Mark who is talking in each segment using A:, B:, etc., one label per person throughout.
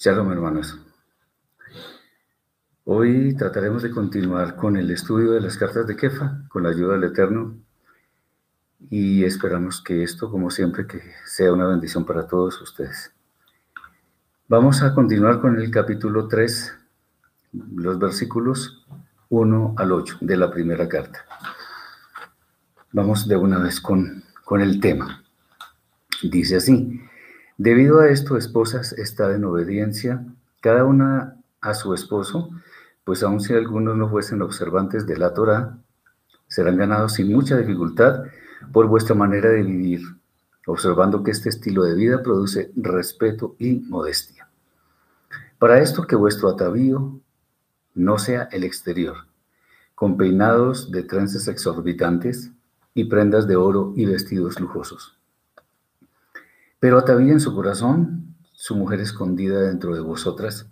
A: Shalom, hermanos. Hoy trataremos de continuar con el estudio de las cartas de Kefa, con la ayuda del Eterno, y esperamos que esto, como siempre, que sea una bendición para todos ustedes. Vamos a continuar con el capítulo 3, los versículos 1 al 8 de la primera carta. Vamos de una vez con, con el tema. Dice así, Debido a esto, esposas estad en obediencia, cada una a su esposo, pues aun si algunos no fuesen observantes de la Torah, serán ganados sin mucha dificultad por vuestra manera de vivir, observando que este estilo de vida produce respeto y modestia. Para esto que vuestro atavío no sea el exterior, con peinados de trences exorbitantes y prendas de oro y vestidos lujosos pero atavíe en su corazón su mujer escondida dentro de vosotras,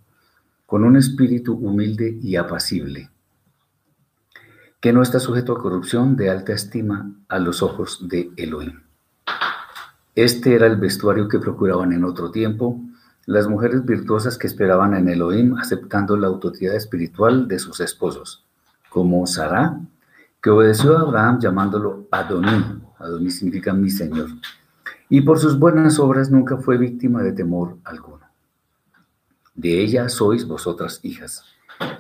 A: con un espíritu humilde y apacible, que no está sujeto a corrupción de alta estima a los ojos de Elohim. Este era el vestuario que procuraban en otro tiempo las mujeres virtuosas que esperaban en Elohim, aceptando la autoridad espiritual de sus esposos, como Sara, que obedeció a Abraham llamándolo Adoní. Adoní significa mi Señor y por sus buenas obras nunca fue víctima de temor alguno. De ella sois vosotras hijas.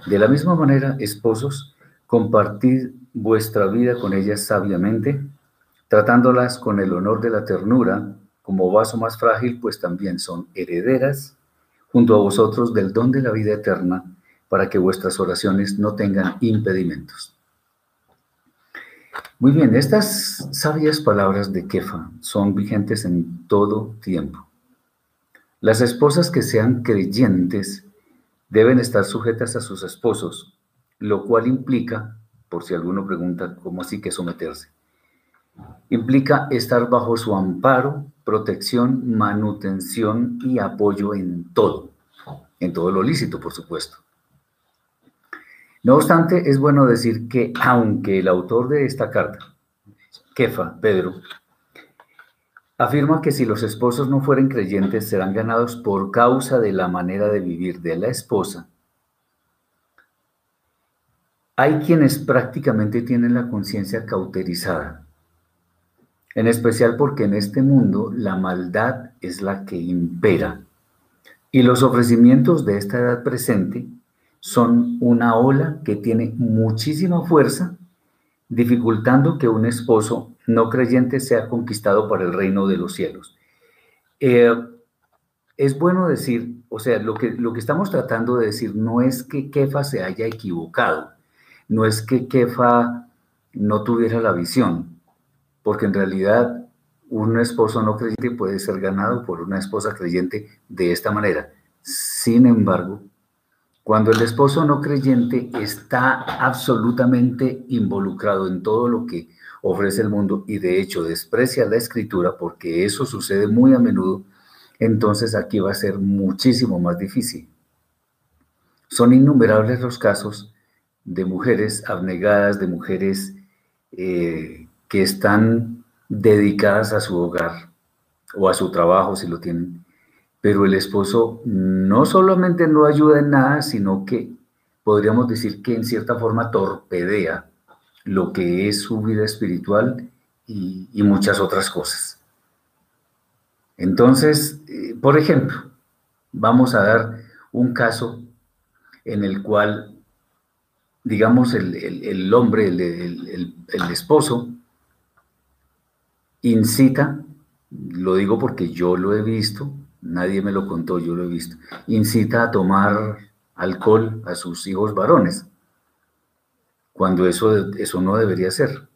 A: De la misma manera, esposos, compartid vuestra vida con ellas sabiamente, tratándolas con el honor de la ternura, como vaso más frágil, pues también son herederas, junto a vosotros del don de la vida eterna, para que vuestras oraciones no tengan impedimentos. Muy bien, estas sabias palabras de Kefa son vigentes en todo tiempo. Las esposas que sean creyentes deben estar sujetas a sus esposos, lo cual implica, por si alguno pregunta cómo así que someterse, implica estar bajo su amparo, protección, manutención y apoyo en todo, en todo lo lícito, por supuesto. No obstante, es bueno decir que aunque el autor de esta carta, Kefa, Pedro, afirma que si los esposos no fueren creyentes serán ganados por causa de la manera de vivir de la esposa, hay quienes prácticamente tienen la conciencia cauterizada, en especial porque en este mundo la maldad es la que impera y los ofrecimientos de esta edad presente son una ola que tiene muchísima fuerza, dificultando que un esposo no creyente sea conquistado para el reino de los cielos. Eh, es bueno decir, o sea, lo que, lo que estamos tratando de decir no es que Kefa se haya equivocado, no es que Kefa no tuviera la visión, porque en realidad un esposo no creyente puede ser ganado por una esposa creyente de esta manera. Sin embargo, cuando el esposo no creyente está absolutamente involucrado en todo lo que ofrece el mundo y de hecho desprecia la escritura, porque eso sucede muy a menudo, entonces aquí va a ser muchísimo más difícil. Son innumerables los casos de mujeres abnegadas, de mujeres eh, que están dedicadas a su hogar o a su trabajo si lo tienen, pero el esposo no solamente no ayuda en nada, sino que podríamos decir que en cierta forma torpedea lo que es su vida espiritual y, muchas otras cosas. Entonces, eh, por ejemplo, vamos a dar un caso en el cual, digamos, el, hombre, el, el esposo, incita, lo digo porque yo lo he visto, nadie me lo contó, yo lo he visto, incita a tomar alcohol a sus hijos varones, cuando eso, eso no debería ser.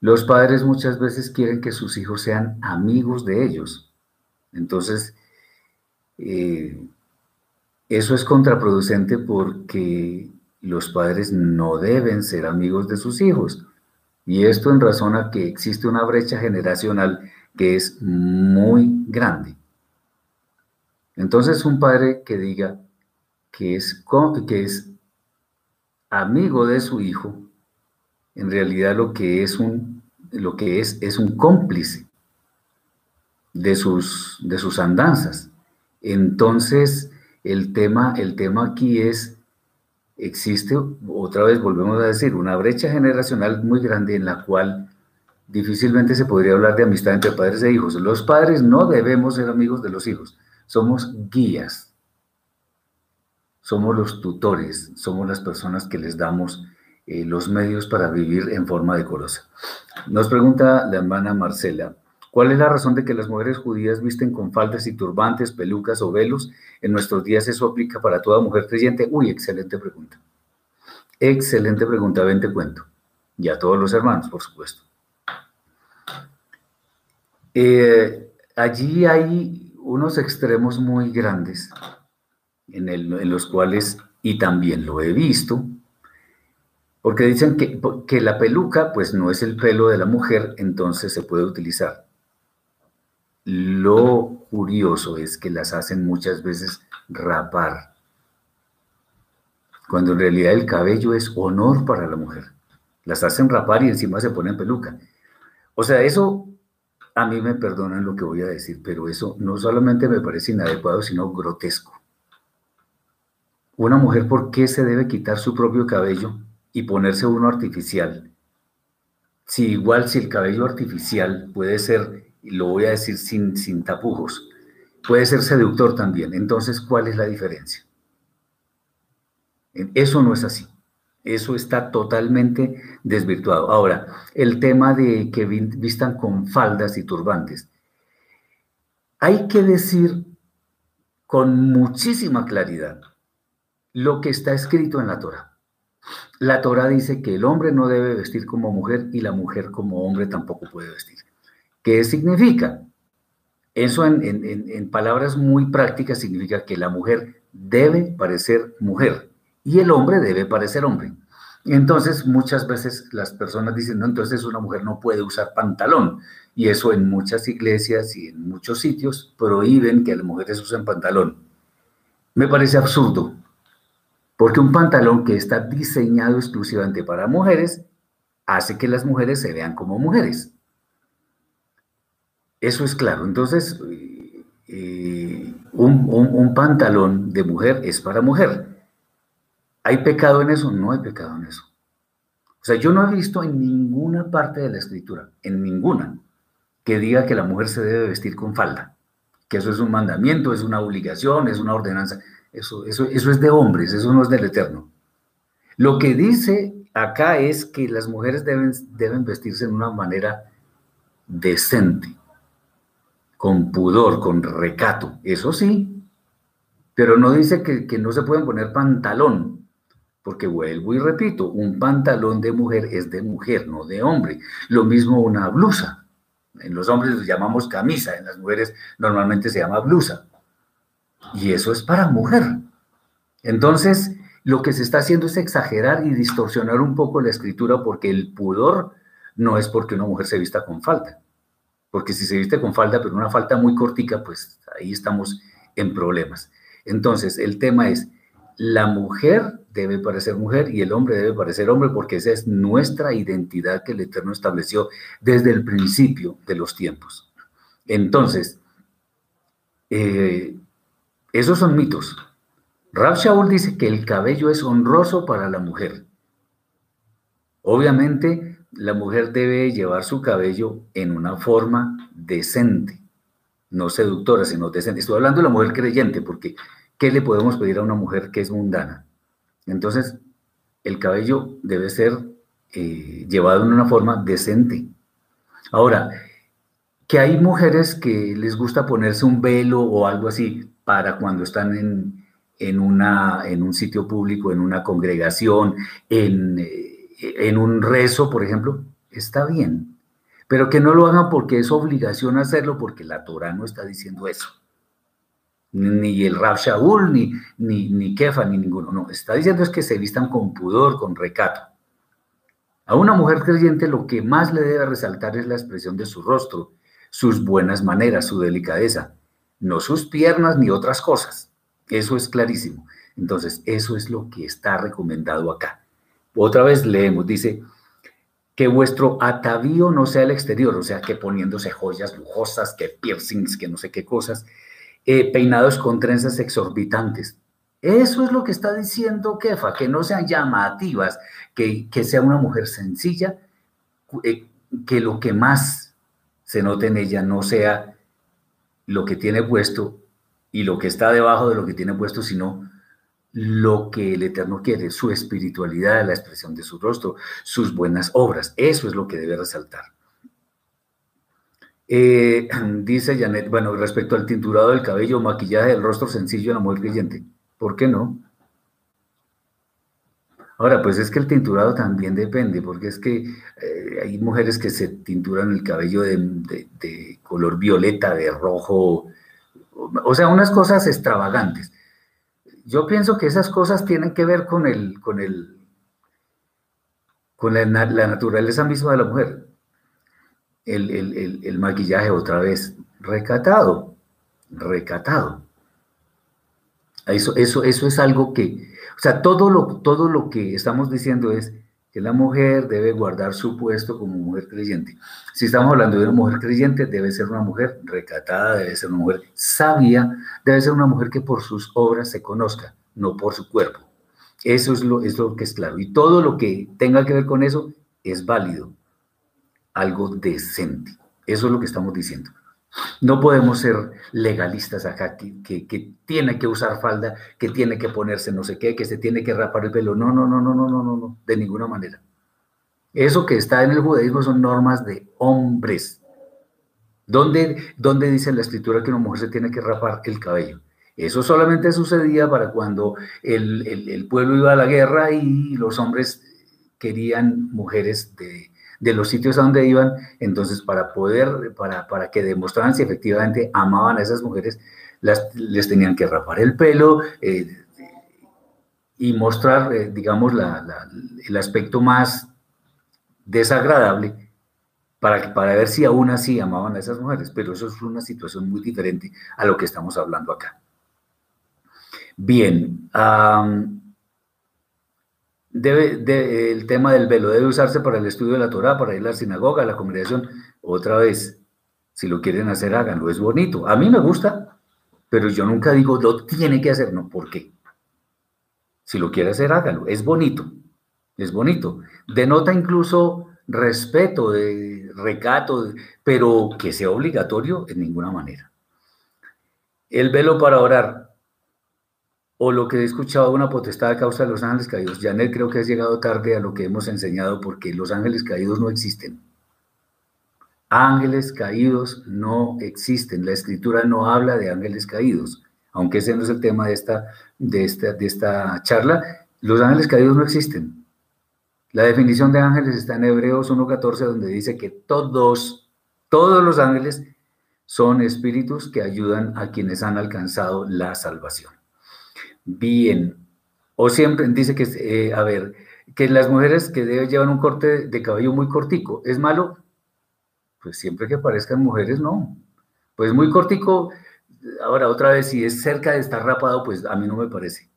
A: Los padres muchas veces quieren que sus hijos sean amigos de ellos. Entonces, eh, eso es contraproducente porque los padres no deben ser amigos de sus hijos. Y esto en razón a que existe una brecha generacional que es muy grande. Entonces un padre que diga que es, que es amigo de su hijo, en realidad lo que es un, lo que es, es un cómplice de sus, de sus andanzas. Entonces, el tema, el tema aquí es, existe, otra vez volvemos a decir, una brecha generacional muy grande en la cual difícilmente se podría hablar de amistad entre padres e hijos. Los padres no debemos ser amigos de los hijos, somos guías, somos los tutores, somos las personas que les damos eh, los medios para vivir en forma decorosa. Nos pregunta la hermana Marcela, ¿cuál es la razón de que las mujeres judías visten con faldas y turbantes, pelucas o velos? En nuestros días eso aplica para toda mujer creyente. Uy, excelente pregunta. Excelente pregunta, ven te cuento. Y a todos los hermanos, por supuesto. Eh, allí hay unos extremos muy grandes en, los cuales, y también lo he visto, porque dicen que, que, la peluca, pues no es el pelo de la mujer, entonces se puede utilizar. Lo curioso es que las hacen muchas veces rapar, cuando en realidad el cabello es honor para la mujer. Las hacen rapar y encima se ponen peluca. O sea, eso a mí me perdonan lo que voy a decir, pero eso no solamente me parece inadecuado, sino grotesco. Una mujer, ¿por qué se debe quitar su propio cabello y ponerse uno artificial. Si igual si el cabello artificial puede ser, lo voy a decir sin, sin tapujos, puede ser seductor también. Entonces, ¿cuál es la diferencia? Eso no es así. Eso está totalmente desvirtuado. Ahora, el tema de que vistan con faldas y turbantes. Hay que decir con muchísima claridad lo que está escrito en la Torah. La Torah dice que el hombre no debe vestir como mujer y la mujer como hombre tampoco puede vestir. ¿Qué significa? Eso en, palabras muy prácticas significa que la mujer debe parecer mujer y el hombre debe parecer hombre. Entonces, muchas veces las personas dicen, no, entonces una mujer no puede usar pantalón. Y eso en muchas iglesias y en muchos sitios prohíben que las mujeres usen pantalón. Me parece absurdo, porque un pantalón que está diseñado exclusivamente para mujeres hace que las mujeres se vean como mujeres. Eso es claro. Entonces, eh, un, pantalón de mujer es para mujer. ¿Hay pecado en eso? No hay pecado en eso. O sea, yo no he visto en ninguna parte de la escritura, en ninguna, que diga que la mujer se debe vestir con falda, que eso es un mandamiento, es una obligación, es una ordenanza. Eso, eso, es de hombres, eso no es del Eterno. Lo que dice acá es que las mujeres deben, deben vestirse de una manera decente, con pudor, con recato, eso sí, pero no dice que, que no se pueden poner pantalón, porque vuelvo y repito, un pantalón de mujer es de mujer, no de hombre. Lo mismo una blusa. En los hombres los llamamos camisa, en las mujeres normalmente se llama blusa. Y eso es para mujer. Entonces, lo que se está haciendo es exagerar y distorsionar un poco la escritura porque el pudor no es porque una mujer se vista con falda. Porque si se viste con falda, pero una falta muy cortica, pues ahí estamos en problemas. Entonces, el tema es, la mujer debe parecer mujer y el hombre debe parecer hombre porque esa es nuestra identidad que el Eterno estableció desde el principio de los tiempos. Entonces, eh, esos son mitos. Rab Shaul dice que el cabello es honroso para la mujer. Obviamente, la mujer debe llevar su cabello en una forma decente, no seductora, sino decente. Estoy hablando de la mujer creyente, porque ¿qué le podemos pedir a una mujer que es mundana? Entonces, el cabello debe ser eh, llevado en una forma decente. Ahora, que hay mujeres que les gusta ponerse un velo o algo así, para cuando están en, una, en un sitio público, en una congregación, en, eh, en un rezo, por ejemplo, está bien. Pero que no lo hagan porque es obligación hacerlo, porque la Torah no está diciendo eso. Ni el Rab Shaul, ni, ni, ni Kefa, ni ninguno. No, está diciendo es que se vistan con pudor, con recato. A una mujer creyente lo que más le debe resaltar es la expresión de su rostro, sus buenas maneras, su delicadeza no sus piernas ni otras cosas. Eso es clarísimo. Entonces, eso es lo que está recomendado acá. Otra vez leemos, dice, que vuestro atavío no sea el exterior, o sea, que poniéndose joyas lujosas, que piercings, que no sé qué cosas, eh, peinados con trenzas exorbitantes. Eso es lo que está diciendo Kefa, que no sean llamativas, que, sea una mujer sencilla, eh, que lo que más se note en ella no sea lo que tiene puesto y lo que está debajo de lo que tiene puesto, sino lo que el Eterno quiere, su espiritualidad, la expresión de su rostro, sus buenas obras. Eso es lo que debe resaltar. Eh, dice Janet, bueno, respecto al tinturado del cabello, maquillaje del rostro sencillo de la mujer creyente, ¿por qué no? Ahora, pues es que el tinturado también depende, porque es que eh, hay mujeres que se tinturan el cabello de, color violeta, de rojo, o sea, unas cosas extravagantes. Yo pienso que esas cosas tienen que ver con el, con el, con la naturaleza misma de la mujer el, maquillaje otra vez recatado, recatado. Eso, eso, eso es algo que, o sea, todo lo, todo lo que estamos diciendo es que la mujer debe guardar su puesto como mujer creyente. Si estamos hablando de una mujer creyente, debe ser una mujer recatada, debe ser una mujer sabia, debe ser una mujer que por sus obras se conozca, no por su cuerpo. Eso es lo, es lo que es claro. Y todo lo que tenga que ver con eso es válido algo decente. Eso es lo que estamos diciendo. No podemos ser legalistas acá, que, tiene que usar falda, que tiene que ponerse no sé qué, que se tiene que rapar el pelo. No, no, no, no, no, no, no, no, de ninguna manera. Eso que está en el judaísmo son normas de hombres. ¿Dónde, ¿Dónde dice en la escritura que una mujer se tiene que rapar el cabello? Eso solamente sucedía para cuando el, el pueblo iba a la guerra y los hombres querían mujeres de, de los sitios a donde iban, entonces para poder, para, para que demostraran si efectivamente amaban a esas mujeres, las, les tenían que rapar el pelo eh, y mostrar, eh, digamos, el aspecto más desagradable para, para ver si aún así amaban a esas mujeres, pero eso es una situación muy diferente a lo que estamos hablando acá. Bien, debe, el tema del velo debe usarse para el estudio de la Torah, para ir a la sinagoga, a la congregación. Otra vez, si lo quieren hacer, háganlo, es bonito. A mí me gusta, pero yo nunca digo, lo tiene que hacer, no, ¿por qué? Si lo quiere hacer, hágalo, es bonito, es bonito. Denota incluso respeto, de recato, pero que sea obligatorio en ninguna manera. El velo para orar, o lo que he escuchado una potestad a causa de los ángeles caídos. Janet creo que has llegado tarde a lo que hemos enseñado porque los ángeles caídos no existen. Ángeles caídos no existen. La escritura no habla de ángeles caídos, aunque ese no es el tema de esta, de esta, de esta charla. Los ángeles caídos no existen. La definición de ángeles está en Hebreos 1.14, donde dice que todos, todos los ángeles son espíritus que ayudan a quienes han alcanzado la salvación bien. O siempre dice que, eh, a ver, que las mujeres que deben llevar un corte de cabello muy cortico, ¿es malo? Pues siempre que parezcan mujeres, no. Pues muy cortico, ahora otra vez, si es cerca de estar rapado, pues a mí no me parece.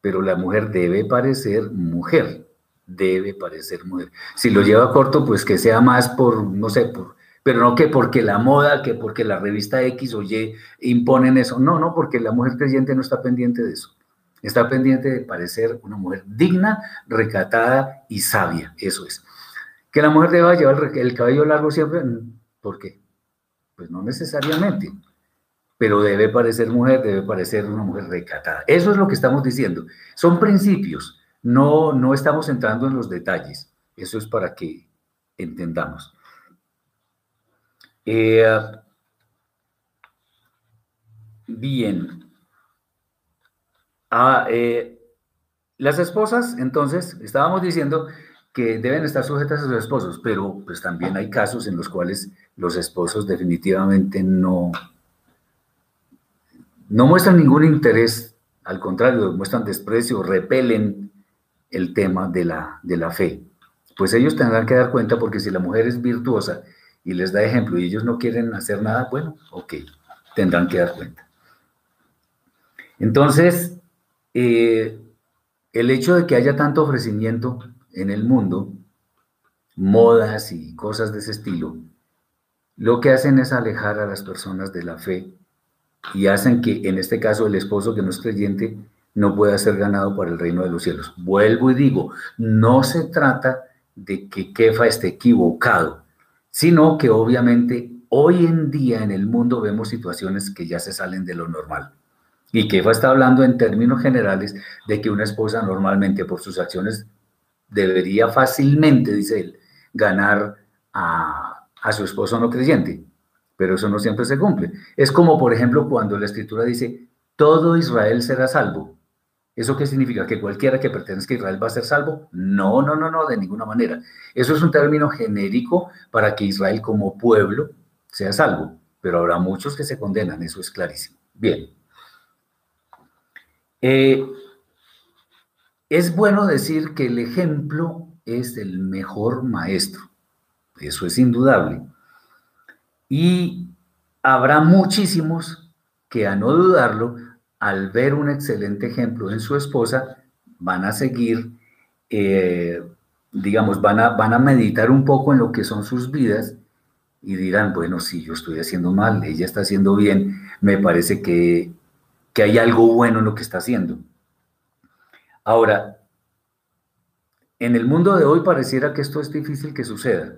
A: Pero la mujer debe parecer mujer, debe parecer mujer. Si lo lleva corto, pues que sea más por, no sé, por, pero no que porque la moda, que porque la revista X o Y imponen eso. No, no, porque la mujer creyente no está pendiente de eso. Está pendiente de parecer una mujer digna, recatada y sabia. Eso es. Que la mujer deba llevar el cabello largo siempre, ¿por qué? Pues no necesariamente. Pero debe parecer mujer, debe parecer una mujer recatada. Eso es lo que estamos diciendo. Son principios. No, no estamos entrando en los detalles. Eso es para que entendamos. Eh, bien. Ah, eh, las esposas, entonces, estábamos diciendo que deben estar sujetas a sus esposos, pero pues también hay casos en los cuales los esposos definitivamente no, no muestran ningún interés, al contrario, muestran desprecio, repelen el tema de la, de la fe. Pues ellos tendrán que dar cuenta porque si la mujer es virtuosa y les da ejemplo y ellos no quieren hacer nada, bueno, ok, tendrán que dar cuenta. Entonces, eh, el hecho de que haya tanto ofrecimiento en el mundo, modas y cosas de ese estilo, lo que hacen es alejar a las personas de la fe y hacen que en este caso el esposo que no es creyente no pueda ser ganado para el reino de los cielos. Vuelvo y digo, no se trata de que Kefa esté equivocado, sino que obviamente hoy en día en el mundo vemos situaciones que ya se salen de lo normal. Y Kefa está hablando en términos generales de que una esposa normalmente por sus acciones debería fácilmente, dice él, ganar a, a su esposo no creyente, pero eso no siempre se cumple. Es como, por ejemplo, cuando la escritura dice, todo Israel será salvo. ¿Eso qué significa? ¿Que cualquiera que pertenezca a Israel va a ser salvo? No, no, no, no, de ninguna manera. Eso es un término genérico para que Israel como pueblo sea salvo, pero habrá muchos que se condenan, eso es clarísimo. Bien. Eh, es bueno decir que el ejemplo es el mejor maestro, eso es indudable. Y habrá muchísimos que a no dudarlo, al ver un excelente ejemplo en su esposa, van a seguir, eh, digamos, van a, van a meditar un poco en lo que son sus vidas y dirán, bueno, si yo estoy haciendo mal, ella está haciendo bien, me parece que, que hay algo bueno en lo que está haciendo. Ahora, en el mundo de hoy pareciera que esto es difícil que suceda.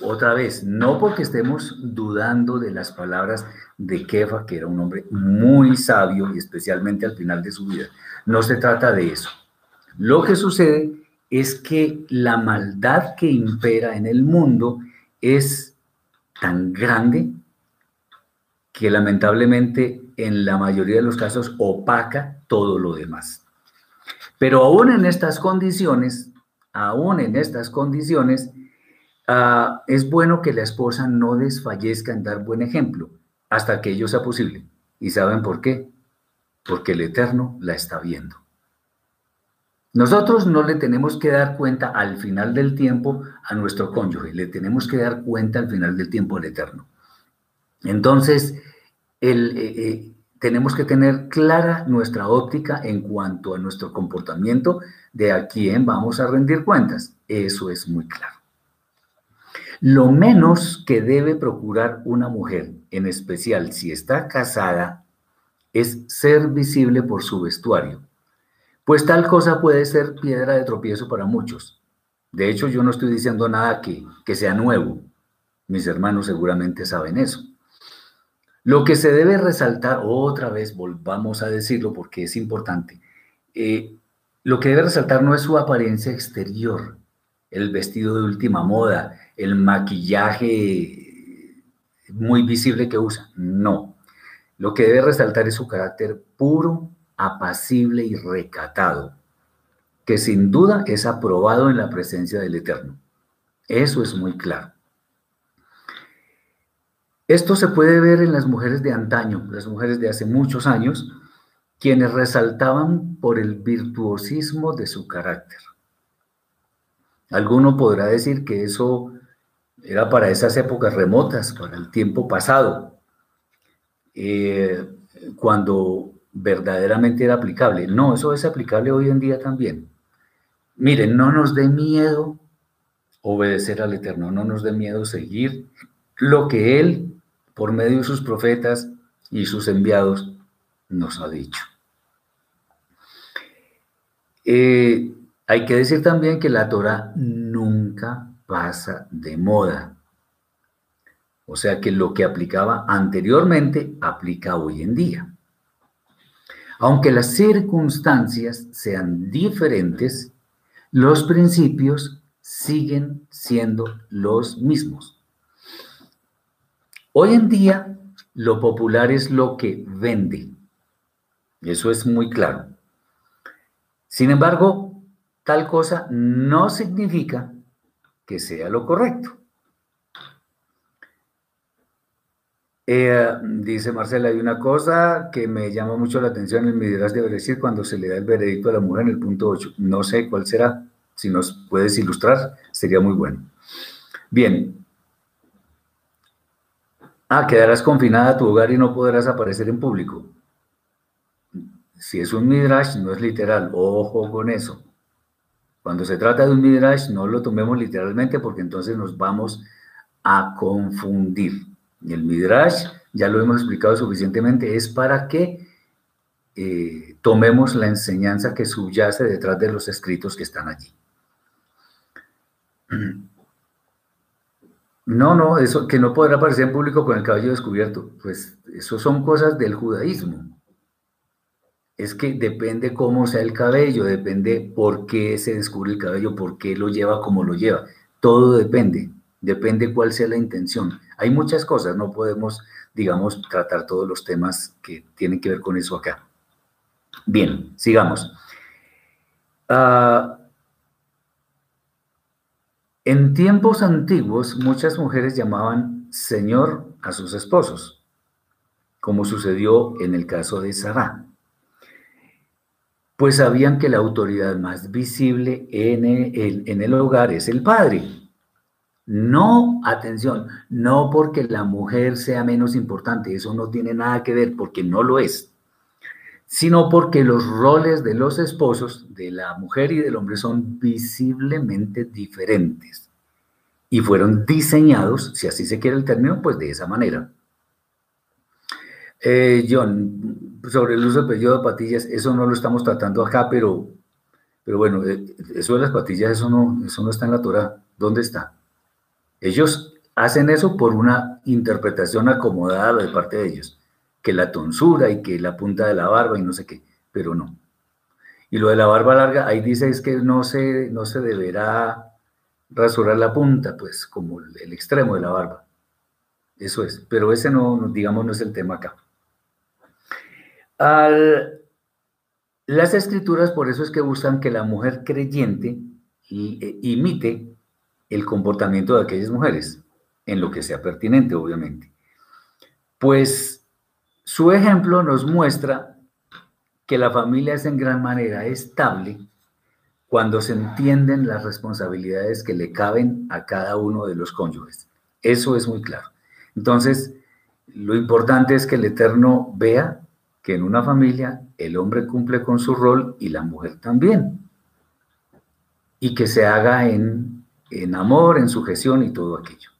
A: Otra vez, no porque estemos dudando de las palabras de Kefa, que era un hombre muy sabio y especialmente al final de su vida. No se trata de eso. Lo que sucede es que la maldad que impera en el mundo es tan grande que lamentablemente en la mayoría de los casos opaca todo lo demás. Pero aún en estas condiciones, aún en estas condiciones, ah, es bueno que la esposa no desfallezca en dar buen ejemplo hasta que ello sea posible. ¿Y saben por qué? Porque el Eterno la está viendo. Nosotros no le tenemos que dar cuenta al final del tiempo a nuestro cónyuge, le tenemos que dar cuenta al final del tiempo al Eterno. Entonces, eh, eh, tenemos que tener clara nuestra óptica en cuanto a nuestro comportamiento de a quién vamos a rendir cuentas. Eso es muy claro. Lo menos que debe procurar una mujer, en especial si está casada, es ser visible por su vestuario pues tal cosa puede ser piedra de tropiezo para muchos. De hecho, yo no estoy diciendo nada que, que sea nuevo. Mis hermanos seguramente saben eso. Lo que se debe resaltar, otra vez volvamos a decirlo porque es importante, eh, lo que debe resaltar no es su apariencia exterior, el vestido de última moda, el maquillaje muy visible que usa, no. Lo que debe resaltar es su carácter puro apacible y recatado, que sin duda es aprobado en la presencia del Eterno. Eso es muy claro. Esto se puede ver en las mujeres de antaño, las mujeres de hace muchos años, quienes resaltaban por el virtuosismo de su carácter. Alguno podrá decir que eso era para esas épocas remotas, para el tiempo pasado, eh, cuando verdaderamente era aplicable. No, eso es aplicable hoy en día también. Miren, no nos dé miedo obedecer al Eterno, no nos dé miedo seguir lo que Él, por medio de sus profetas y sus enviados, nos ha dicho. Eh, hay que decir también que la Torah nunca pasa de moda. O sea que lo que aplicaba anteriormente aplica hoy en día. Aunque las circunstancias sean diferentes, los principios siguen siendo los mismos. Hoy en día, lo popular es lo que vende. Eso es muy claro. Sin embargo, tal cosa no significa que sea lo correcto. Dice Marcela, hay una cosa que me llama mucho la atención en Midrash de decir cuando se le da el veredicto a la mujer en el punto 8. No sé cuál será. Si nos puedes ilustrar, sería muy bueno. Bien. Ah, quedarás confinada a tu hogar y no podrás aparecer en público. Si es un Midrash, no es literal. Ojo con eso. Cuando se trata de un Midrash, no lo tomemos literalmente porque entonces nos vamos a confundir. El Midrash ya lo hemos explicado suficientemente, es para que eh, tomemos la enseñanza que subyace detrás de los escritos que están allí. No, no, eso que no podrá aparecer en público con el cabello descubierto, pues eso son cosas del judaísmo. Es que depende cómo sea el cabello, depende por qué se descubre el cabello, por qué lo lleva como lo lleva. Todo depende, depende cuál sea la intención. Hay muchas cosas, no podemos, digamos, tratar todos los temas que tienen que ver con eso acá. Bien, sigamos. Ah, en tiempos antiguos, muchas mujeres llamaban Señor a sus esposos, como sucedió en el caso de Sarah, pues sabían que la autoridad más visible en el, hogar es el padre. No, atención, no porque la mujer sea menos importante, eso no tiene nada que ver, porque no lo es, sino porque los roles de los esposos, de la mujer y del hombre, son visiblemente diferentes. Y fueron diseñados, si así se quiere el término, pues de esa manera. Eh, John, sobre el uso del periodo de patillas, eso no lo estamos tratando acá, pero, pero bueno, eh, eso de las patillas, eso no, eso no está en la Torah. ¿Dónde está? Ellos hacen eso por una interpretación acomodada de parte de ellos que la tonsura y que la punta de la barba y no sé qué, pero no. Y lo de la barba larga, ahí dice es que no se, no se deberá rasurar la punta, pues como el extremo de la barba. Eso es, pero ese no, digamos, no es el tema acá. Las escrituras por eso es que buscan que la mujer creyente e, imite el comportamiento de aquellas mujeres, en lo que sea pertinente, obviamente. Pues su ejemplo nos muestra que la familia es en gran manera estable cuando se entienden las responsabilidades que le caben a cada uno de los cónyuges. Eso es muy claro. Entonces, lo importante es que el Eterno vea que en una familia el hombre cumple con su rol y la mujer también. Y que se haga en, en amor, en sujeción y todo aquello.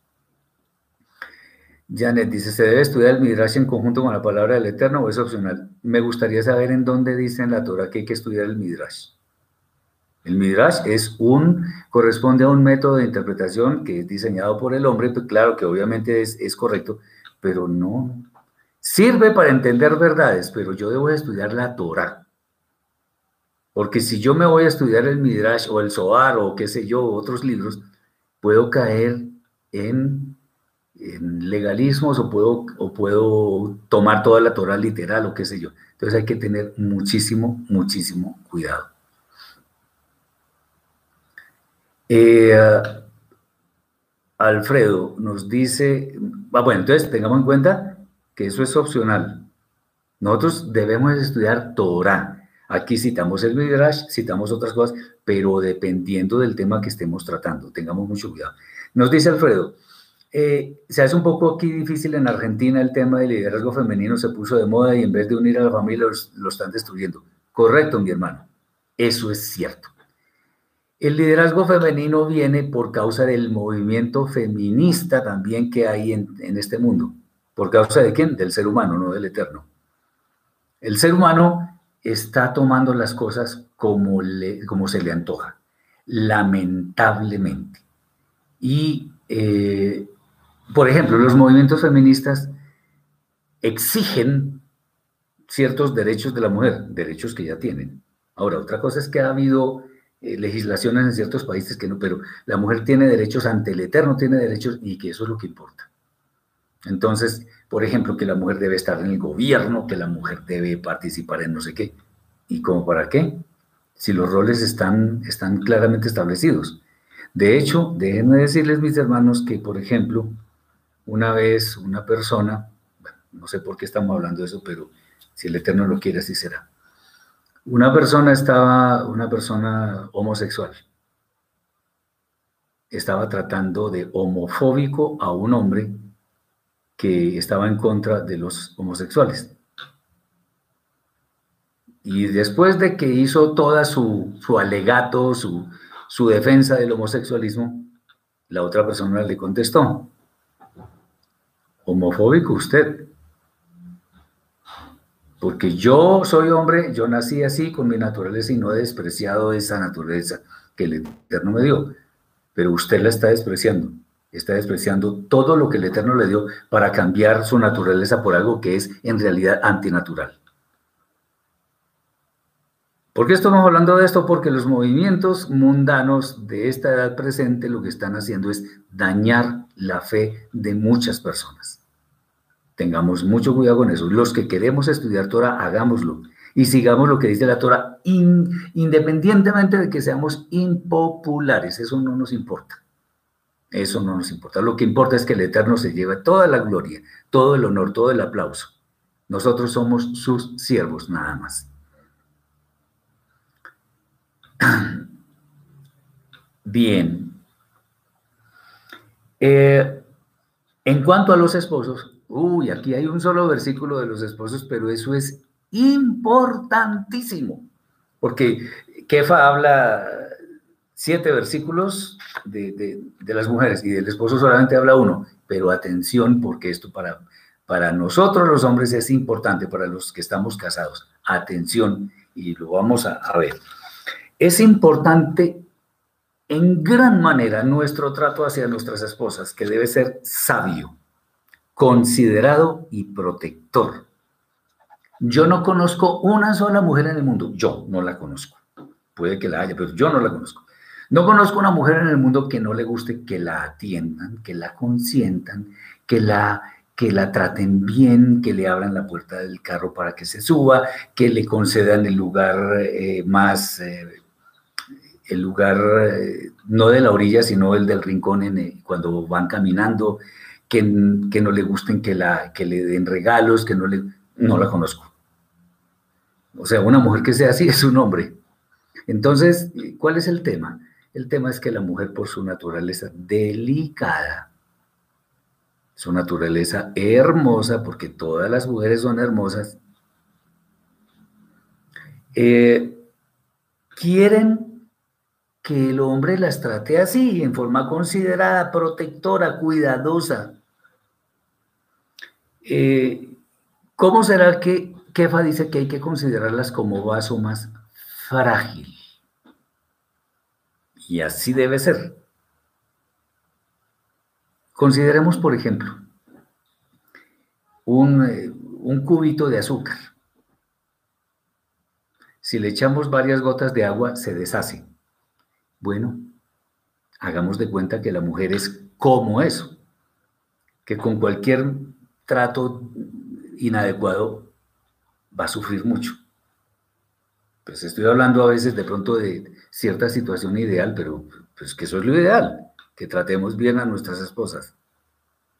A: Janet dice, ¿se debe estudiar el Midrash en conjunto con la palabra del Eterno o es opcional? Me gustaría saber en dónde dice en la Torah que hay que estudiar el Midrash. El Midrash es un, corresponde a un método de interpretación que es diseñado por el hombre, pues claro que obviamente es, es correcto, pero no. Sirve para entender verdades, pero yo debo estudiar la Torah. Porque si yo me voy a estudiar el Midrash o el Zohar o qué sé yo, otros libros, puedo caer en legalismos o puedo, o puedo tomar toda la Torah literal o qué sé yo. Entonces hay que tener muchísimo, muchísimo cuidado. Eh, Alfredo nos dice, ah, bueno, entonces tengamos en cuenta que eso es opcional. Nosotros debemos estudiar Torah. Aquí citamos el Midrash, citamos otras cosas, pero dependiendo del tema que estemos tratando, tengamos mucho cuidado. Nos dice Alfredo, eh, se hace un poco aquí difícil en Argentina el tema del liderazgo femenino, se puso de moda y en vez de unir a la familia lo están destruyendo. Correcto, mi hermano, eso es cierto. El liderazgo femenino viene por causa del movimiento feminista también que hay en, este mundo. ¿Por causa de quién? Del ser humano, no del eterno. El ser humano está tomando las cosas como, le, como se le antoja, lamentablemente. Y eh, por ejemplo, los movimientos feministas exigen ciertos derechos de la mujer, derechos que ya tienen. Ahora, otra cosa es que ha habido eh, legislaciones en ciertos países que no, pero la mujer tiene derechos ante el Eterno, tiene derechos y que eso es lo que importa. Entonces, por ejemplo, que la mujer debe estar en el gobierno, que la mujer debe participar en no sé qué. ¿Y cómo para qué? Si los roles están, están claramente establecidos. De hecho, déjenme decirles, mis hermanos, que, por ejemplo, una vez una persona, no sé por qué estamos hablando de eso, pero si el Eterno lo quiere, así será. Una persona estaba, una persona homosexual, estaba tratando de homofóbico a un hombre que estaba en contra de los homosexuales. Y después de que hizo toda su, alegato, su, su defensa del homosexualismo, la otra persona le contestó, homofóbico usted, Porque yo soy hombre, yo nací así con mi naturaleza y no he despreciado esa naturaleza que el Eterno me dio. Pero usted la está despreciando. Está despreciando todo lo que el Eterno le dio para cambiar su naturaleza por algo que es en realidad antinatural. ¿Por qué estamos hablando de esto? Porque los movimientos mundanos de esta edad presente lo que están haciendo es dañar la fe de muchas personas. Tengamos mucho cuidado con eso. Los que queremos estudiar Torah, hagámoslo. Y sigamos lo que dice la Torah, independientemente de que seamos impopulares. Eso no nos importa. Eso no nos importa. Lo que importa es que el Eterno se lleve toda la gloria, todo el honor, todo el aplauso. Nosotros somos sus siervos, nada más. Bien. Eh, en cuanto a los esposos, uy, aquí hay un solo versículo de los esposos, pero eso es importantísimo, porque Kefa habla siete versículos de, las mujeres y del esposo solamente habla uno, pero atención porque esto para, para nosotros los hombres es importante, para los que estamos casados, atención y lo vamos a ver. Es importante en gran manera nuestro trato hacia nuestras esposas, que debe ser sabio, considerado y protector. Yo no conozco una sola mujer en el mundo, yo no la conozco. Puede que la haya, pero yo no la conozco. No conozco una mujer en el mundo que no le guste que la atiendan, que la consientan, que la que la traten bien, que le abran la puerta del carro para que se suba, que le concedan el lugar eh, más eh, el lugar eh, no de la orilla, sino el del rincón cuando van caminando, que, que, no le gusten que, la, que le den regalos, que no le... No la conozco. O sea, una mujer que sea así es un hombre. Entonces, ¿cuál es el tema? El tema es que la mujer por su naturaleza delicada, su naturaleza hermosa, porque todas las mujeres son hermosas, eh, quieren que el hombre las trate así, en forma considerada, protectora, cuidadosa. Eh, ¿Cómo será que Kefa dice que hay que considerarlas como vaso más frágil? Y así debe ser. Consideremos, por ejemplo, un, eh, un cubito de azúcar. Si le echamos varias gotas de agua, se deshace bueno, hagamos de cuenta que la mujer es como eso, que con cualquier trato inadecuado va a sufrir mucho. Pues estoy hablando a veces de pronto de cierta situación ideal, pero pues que eso es lo ideal, que tratemos bien a nuestras esposas.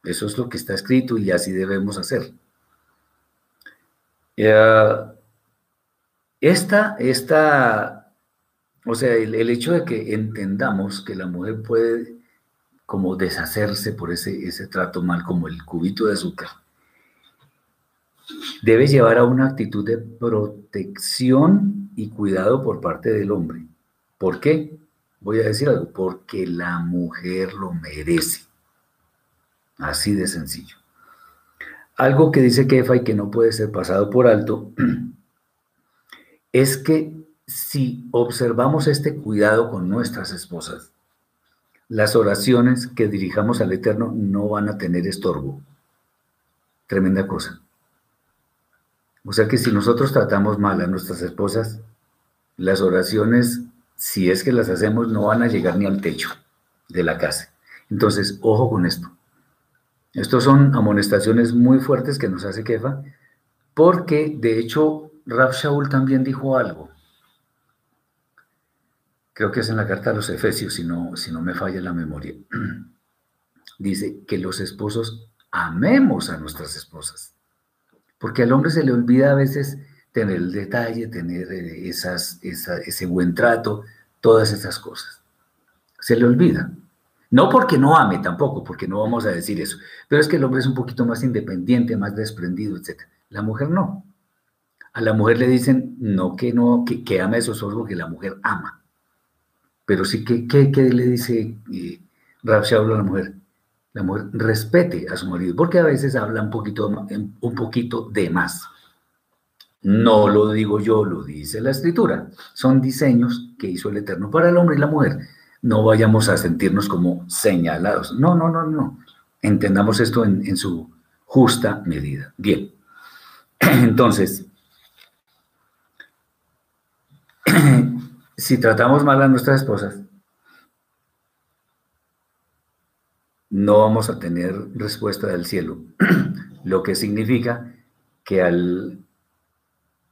A: Eso es lo que está escrito y así debemos hacer. Eh, esta, esta o sea, el, hecho de que entendamos que la mujer puede como deshacerse por ese, ese trato mal, como el cubito de azúcar, debe llevar a una actitud de protección y cuidado por parte del hombre. ¿Por qué? Voy a decir algo, porque la mujer lo merece. Así de sencillo. Algo que dice Kefa y que no puede ser pasado por alto es que si observamos este cuidado con nuestras esposas, las oraciones que dirijamos al Eterno no van a tener estorbo. Tremenda cosa. O sea que si nosotros tratamos mal a nuestras esposas, las oraciones, si es que las hacemos, no van a llegar ni al techo de la casa. Entonces, ojo con esto. Estos son amonestaciones muy fuertes que nos hace Kefa, porque de hecho Rab Shaul también dijo algo creo que es en la carta a los Efesios, si no, si no me falla la memoria, dice que los esposos amemos a nuestras esposas, porque al hombre se le olvida a veces tener el detalle, tener eh, ese buen trato, todas esas cosas. Se le olvida. No porque no ame tampoco, porque no vamos a decir eso, pero es que el hombre es un poquito más independiente, más desprendido, etc. La mujer no. A la mujer le dicen no que no, que, ama a esos ojos, que la mujer ama. Pero sí, que qué, le dice eh, a la mujer? La mujer respete a su marido, porque a veces habla un poquito, un poquito de más. No lo digo yo, lo dice la escritura. Son diseños que hizo el Eterno para el hombre y la mujer. No vayamos a sentirnos como señalados. No, no, no, no. Entendamos esto en, en su justa medida. Bien. Entonces, si tratamos mal a nuestras esposas, no vamos a tener respuesta del cielo, lo que significa que al,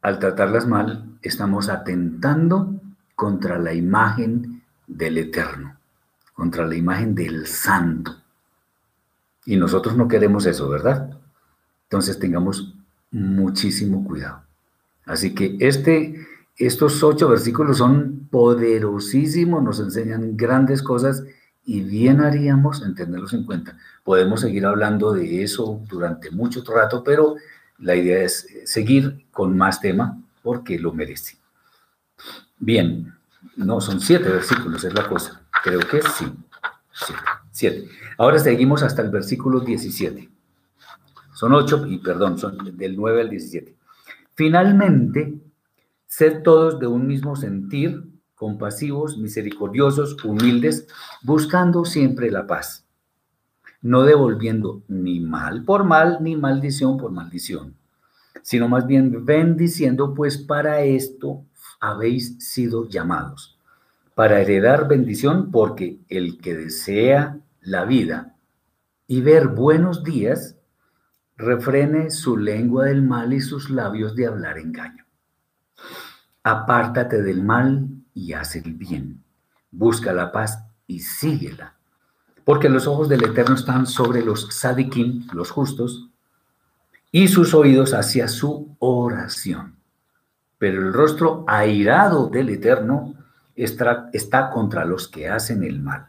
A: al tratarlas mal estamos atentando contra la imagen del eterno, contra la imagen del santo. Y nosotros no queremos eso, ¿verdad? Entonces tengamos muchísimo cuidado. Así que este, estos ocho versículos son poderosísimos, nos enseñan grandes cosas y bien haríamos en tenerlos en cuenta. Podemos seguir hablando de eso durante mucho rato, pero la idea es seguir con más tema porque lo merece. Bien, no, son siete versículos, es la cosa. Creo que sí. Siete. siete. Ahora seguimos hasta el versículo 17. Son ocho, y perdón, son del 9 al 17. Finalmente, sed todos de un mismo sentir, compasivos, misericordiosos, humildes, buscando siempre la paz, no devolviendo ni mal por mal, ni maldición por maldición, sino más bien bendiciendo, pues para esto habéis sido llamados, para heredar bendición, porque el que desea la vida y ver buenos días, refrene su lengua del mal y sus labios de hablar engaño. Apártate del mal y haz el bien. Busca la paz y síguela. Porque los ojos del Eterno están sobre los sadikim, los justos, y sus oídos hacia su oración. Pero el rostro airado del Eterno está, está contra los que hacen el mal.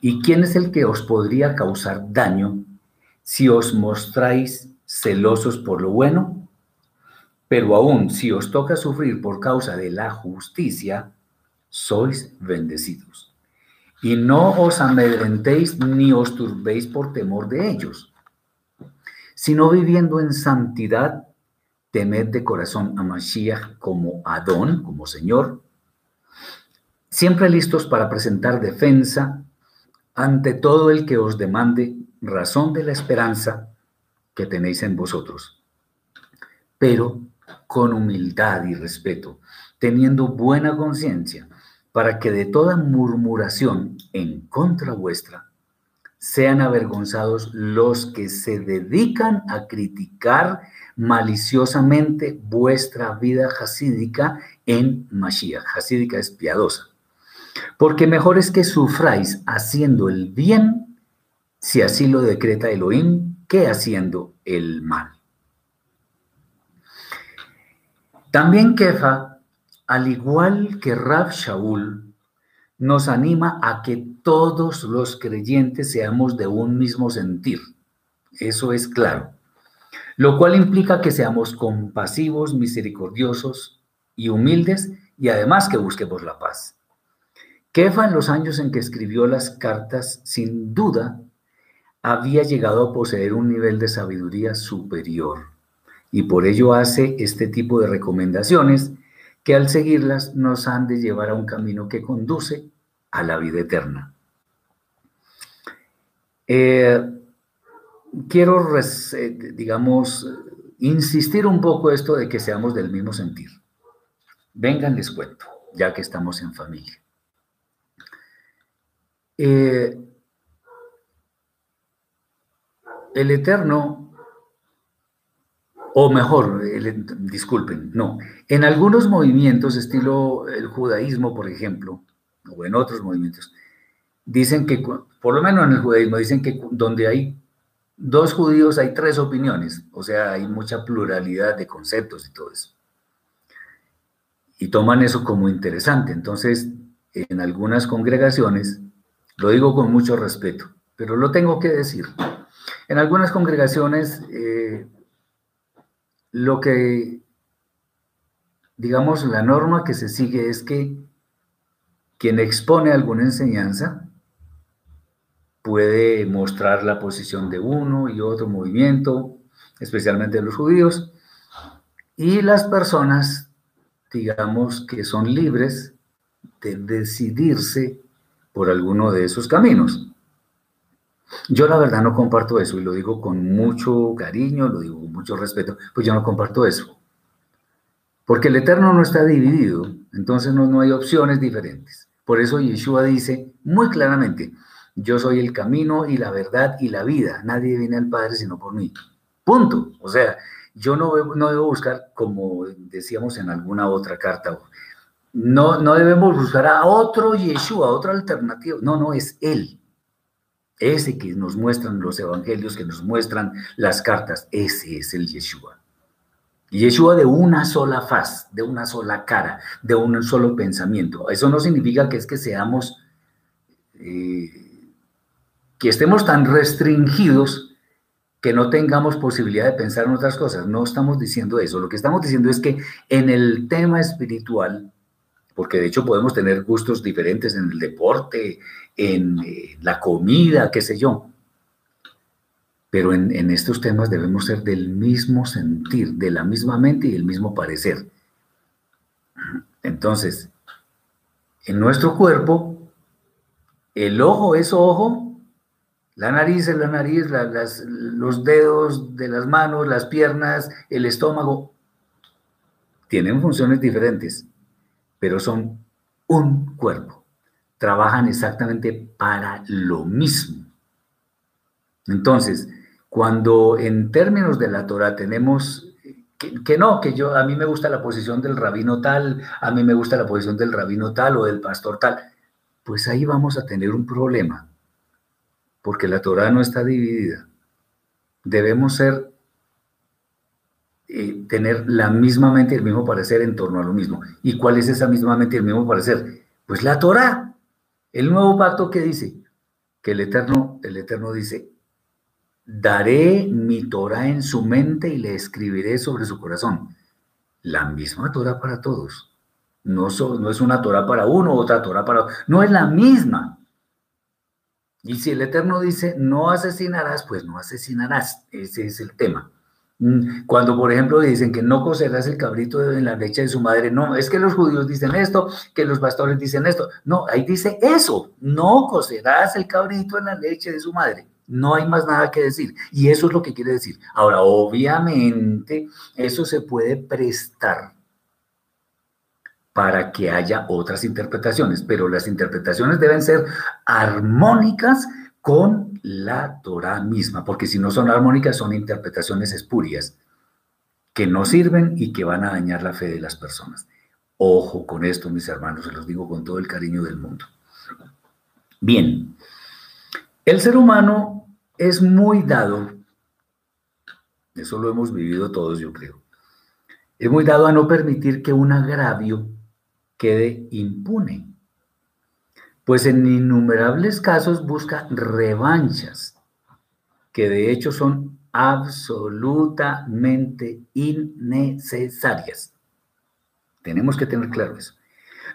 A: ¿Y quién es el que os podría causar daño si os mostráis celosos por lo bueno? Pero aún si os toca sufrir por causa de la justicia, sois bendecidos. Y no os amedrentéis ni os turbéis por temor de ellos, sino viviendo en santidad, temed de corazón a Mashiach como Adón, como Señor, siempre listos para presentar defensa ante todo el que os demande razón de la esperanza que tenéis en vosotros. Pero con humildad y respeto, teniendo buena conciencia, para que de toda murmuración en contra vuestra sean avergonzados los que se dedican a criticar maliciosamente vuestra vida hasídica en Mashiach. Hasídica es piadosa. Porque mejor es que sufráis haciendo el bien, si así lo decreta Elohim, que haciendo el mal. También Kefa, al igual que Rab Shaul, nos anima a que todos los creyentes seamos de un mismo sentir. Eso es claro. Lo cual implica que seamos compasivos, misericordiosos y humildes y además que busquemos la paz. Kefa en los años en que escribió las cartas, sin duda, había llegado a poseer un nivel de sabiduría superior y por ello hace este tipo de recomendaciones que al seguirlas nos han de llevar a un camino que conduce a la vida eterna. Eh, quiero, eh, digamos, insistir un poco esto de que seamos del mismo sentir. Vengan, les cuento, ya que estamos en familia. Eh, el Eterno o mejor, disculpen, no. En algunos movimientos, estilo el judaísmo, por ejemplo, o en otros movimientos, dicen que, por lo menos en el judaísmo, dicen que donde hay dos judíos hay tres opiniones, o sea, hay mucha pluralidad de conceptos y todo eso. Y toman eso como interesante. Entonces, en algunas congregaciones, lo digo con mucho respeto, pero lo tengo que decir, en algunas congregaciones eh, lo que, digamos, la norma que se sigue es que quien expone alguna enseñanza puede mostrar la posición de uno y otro movimiento, especialmente de los judíos, y las personas, digamos, que son libres de decidirse por alguno de esos caminos. Yo la verdad no comparto eso y lo digo con mucho cariño, lo digo con mucho respeto, pues yo no comparto eso. Porque el Eterno no está dividido, entonces no, no hay opciones diferentes. Por eso Yeshua dice muy claramente, yo soy el camino y la verdad y la vida, nadie viene al Padre sino por mí. Punto. O sea, yo no, no debo buscar, como decíamos en alguna otra carta, no, no debemos buscar a otro Yeshua, a otra alternativa. No, no, es Él. Ese que nos muestran los evangelios, que nos muestran las cartas, ese es el Yeshua. Yeshua de una sola faz, de una sola cara, de un solo pensamiento. Eso no significa que es que seamos, eh, que estemos tan restringidos que no tengamos posibilidad de pensar en otras cosas. No estamos diciendo eso. Lo que estamos diciendo es que en el tema espiritual, porque de hecho podemos tener gustos diferentes en el deporte, en eh, la comida, qué sé yo. Pero en, estos temas debemos ser del mismo sentir, de la misma mente y el mismo parecer. Entonces, en nuestro cuerpo, el ojo es ojo, la nariz es la nariz, los dedos de las manos, las piernas, el estómago, tienen funciones diferentes, pero son un cuerpo trabajan exactamente para lo mismo. Entonces, cuando en términos de la Torah tenemos que, no, que yo a mí me gusta la posición del rabino tal, a mí me gusta la posición del rabino tal o del pastor tal, pues ahí vamos a tener un problema, porque la Torah no está dividida. Debemos ser eh, tener la misma mente y el mismo parecer en torno a lo mismo. ¿Y cuál es esa misma mente y el mismo parecer? Pues la Torah. El nuevo pacto que dice que el Eterno, el Eterno dice, daré mi Torah en su mente y le escribiré sobre su corazón. La misma Torah para todos. No, no es una Torah para uno, otra Torah para otro. No es la misma. Y si el Eterno dice, no asesinarás, pues no asesinarás. Ese es el tema. Mm, cuando, por ejemplo, dicen que no cocerás el cabrito en la leche de su madre, no, es que los judíos dicen esto, que los pastores dicen esto. No, ahí dice eso, no cocerás el cabrito en la leche de su madre. No hay más nada que decir. Y eso es lo que quiere decir. Ahora, obviamente, eso se puede prestar para que haya otras interpretaciones, pero las interpretaciones deben ser armónicas con la Torah misma, porque si no son armónicas, son interpretaciones espurias que no sirven y que van a dañar la fe de las personas. Ojo con esto, mis hermanos, se los digo con todo el cariño del mundo. Bien, el ser humano es muy dado, eso lo hemos vivido todos, yo creo, es muy dado a no permitir que un agravio quede impune pues en innumerables casos busca revanchas, que de hecho son absolutamente innecesarias. Tenemos que tener claro eso.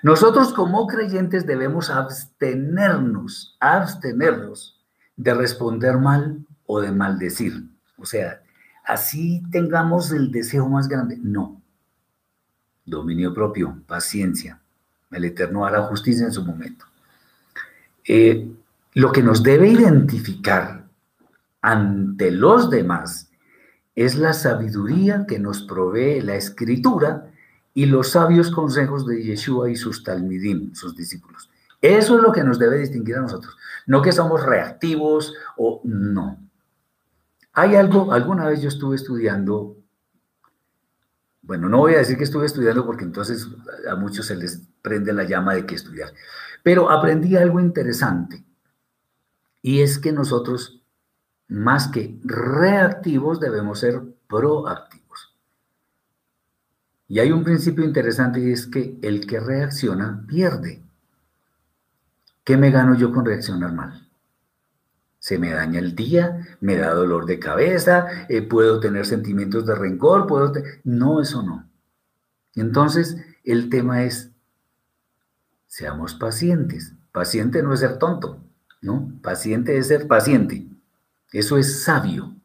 A: Nosotros como creyentes debemos abstenernos, abstenernos de responder mal o de maldecir. O sea, así tengamos el deseo más grande. No. Dominio propio, paciencia. El Eterno hará justicia en su momento. Eh, lo que nos debe identificar ante los demás es la sabiduría que nos provee la escritura y los sabios consejos de Yeshua y sus talmidim, sus discípulos. Eso es lo que nos debe distinguir a nosotros. No que somos reactivos o no. Hay algo, alguna vez yo estuve estudiando, bueno, no voy a decir que estuve estudiando porque entonces a muchos se les prende la llama de que estudiar, pero aprendí algo interesante y es que nosotros, más que reactivos, debemos ser proactivos. Y hay un principio interesante y es que el que reacciona pierde. ¿Qué me gano yo con reaccionar mal? Se me daña el día, me da dolor de cabeza, eh, puedo tener sentimientos de rencor, puedo... No, eso no. Entonces, el tema es seamos pacientes. Paciente no es ser tonto, ¿no? Paciente es ser paciente. Eso es sabio.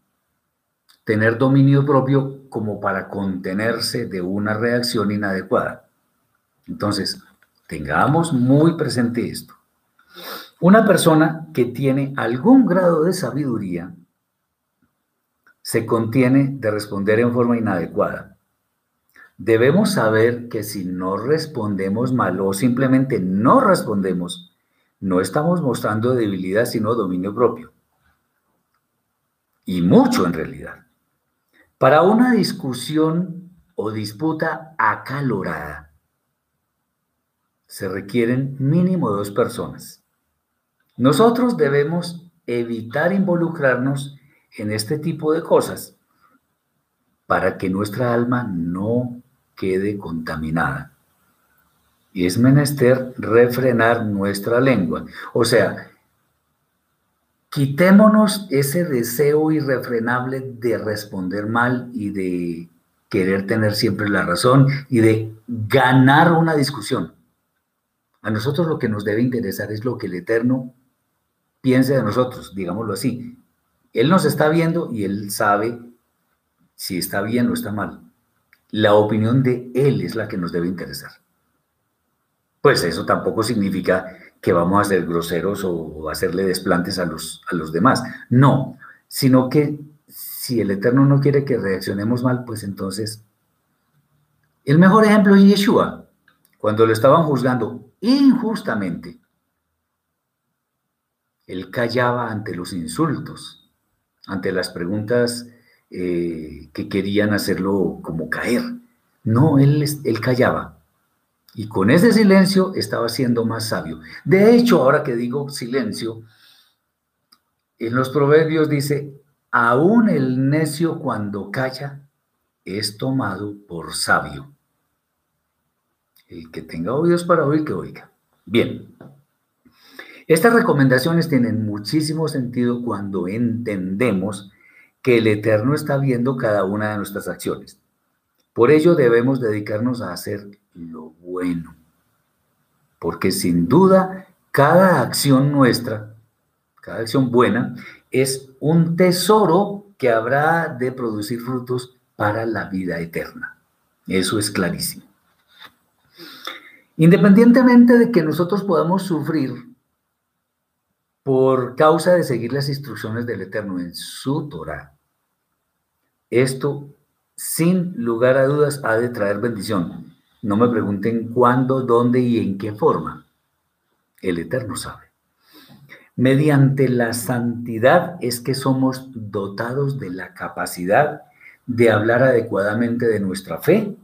A: Tener dominio propio como para contenerse de una reacción inadecuada. Entonces, tengamos muy presente esto. Una persona que tiene algún grado de sabiduría se contiene de responder en forma inadecuada. Debemos saber que si no respondemos mal o simplemente no respondemos, no estamos mostrando debilidad, sino dominio propio. Y mucho en realidad. Para una discusión o disputa acalorada, se requieren mínimo dos personas. Nosotros debemos evitar involucrarnos en este tipo de cosas para que nuestra alma no quede contaminada. Y es menester refrenar nuestra lengua. O sea, quitémonos ese deseo irrefrenable de responder mal y de querer tener siempre la razón y de ganar una discusión. A nosotros lo que nos debe interesar es lo que el Eterno piense de nosotros, digámoslo así. Él nos está viendo y Él sabe si está bien o está mal. La opinión de Él es la que nos debe interesar. Pues eso tampoco significa que vamos a ser groseros o hacerle desplantes a los, a los demás. No, sino que si el Eterno no quiere que reaccionemos mal, pues entonces... El mejor ejemplo es Yeshua, cuando lo estaban juzgando injustamente. Él callaba ante los insultos, ante las preguntas eh, que querían hacerlo como caer. No, él, él callaba. Y con ese silencio estaba siendo más sabio. De hecho, ahora que digo silencio, en los proverbios dice, aún el necio cuando calla es tomado por sabio. El que tenga oídos para oír, que oiga. Bien. Estas recomendaciones tienen muchísimo sentido cuando entendemos que el Eterno está viendo cada una de nuestras acciones. Por ello debemos dedicarnos a hacer lo bueno, porque sin duda cada acción nuestra, cada acción buena, es un tesoro que habrá de producir frutos para la vida eterna. Eso es clarísimo. Independientemente de que nosotros podamos sufrir por causa de seguir las instrucciones del Eterno en su Torah, esto, sin lugar a dudas, ha de traer bendición. No me pregunten cuándo, dónde y en qué forma. El Eterno sabe. Mediante la santidad es que somos dotados de la capacidad de hablar adecuadamente de nuestra fe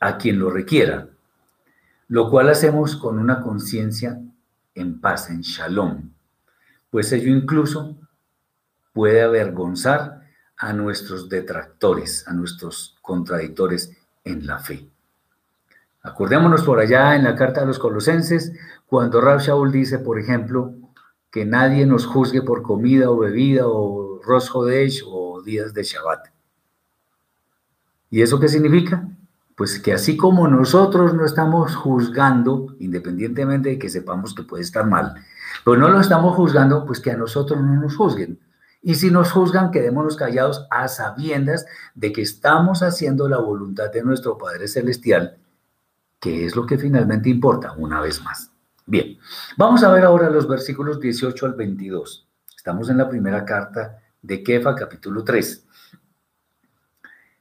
A: a quien lo requiera, lo cual hacemos con una conciencia en paz, en shalom, pues ello incluso puede avergonzar a nuestros detractores, a nuestros contradictores en la fe. Acordémonos por allá en la carta de los colosenses, cuando Rab Shaul dice, por ejemplo, que nadie nos juzgue por comida o bebida o Rosh Hodesh o días de Shabbat. ¿Y eso qué significa? Pues que así como nosotros no estamos juzgando, independientemente de que sepamos que puede estar mal, pero no lo estamos juzgando, pues que a nosotros no nos juzguen. Y si nos juzgan, quedémonos callados a sabiendas de que estamos haciendo la voluntad de nuestro Padre Celestial, que es lo que finalmente importa, una vez más. Bien, vamos a ver ahora los versículos 18 al 22. Estamos en la primera carta de Kefa, capítulo 3.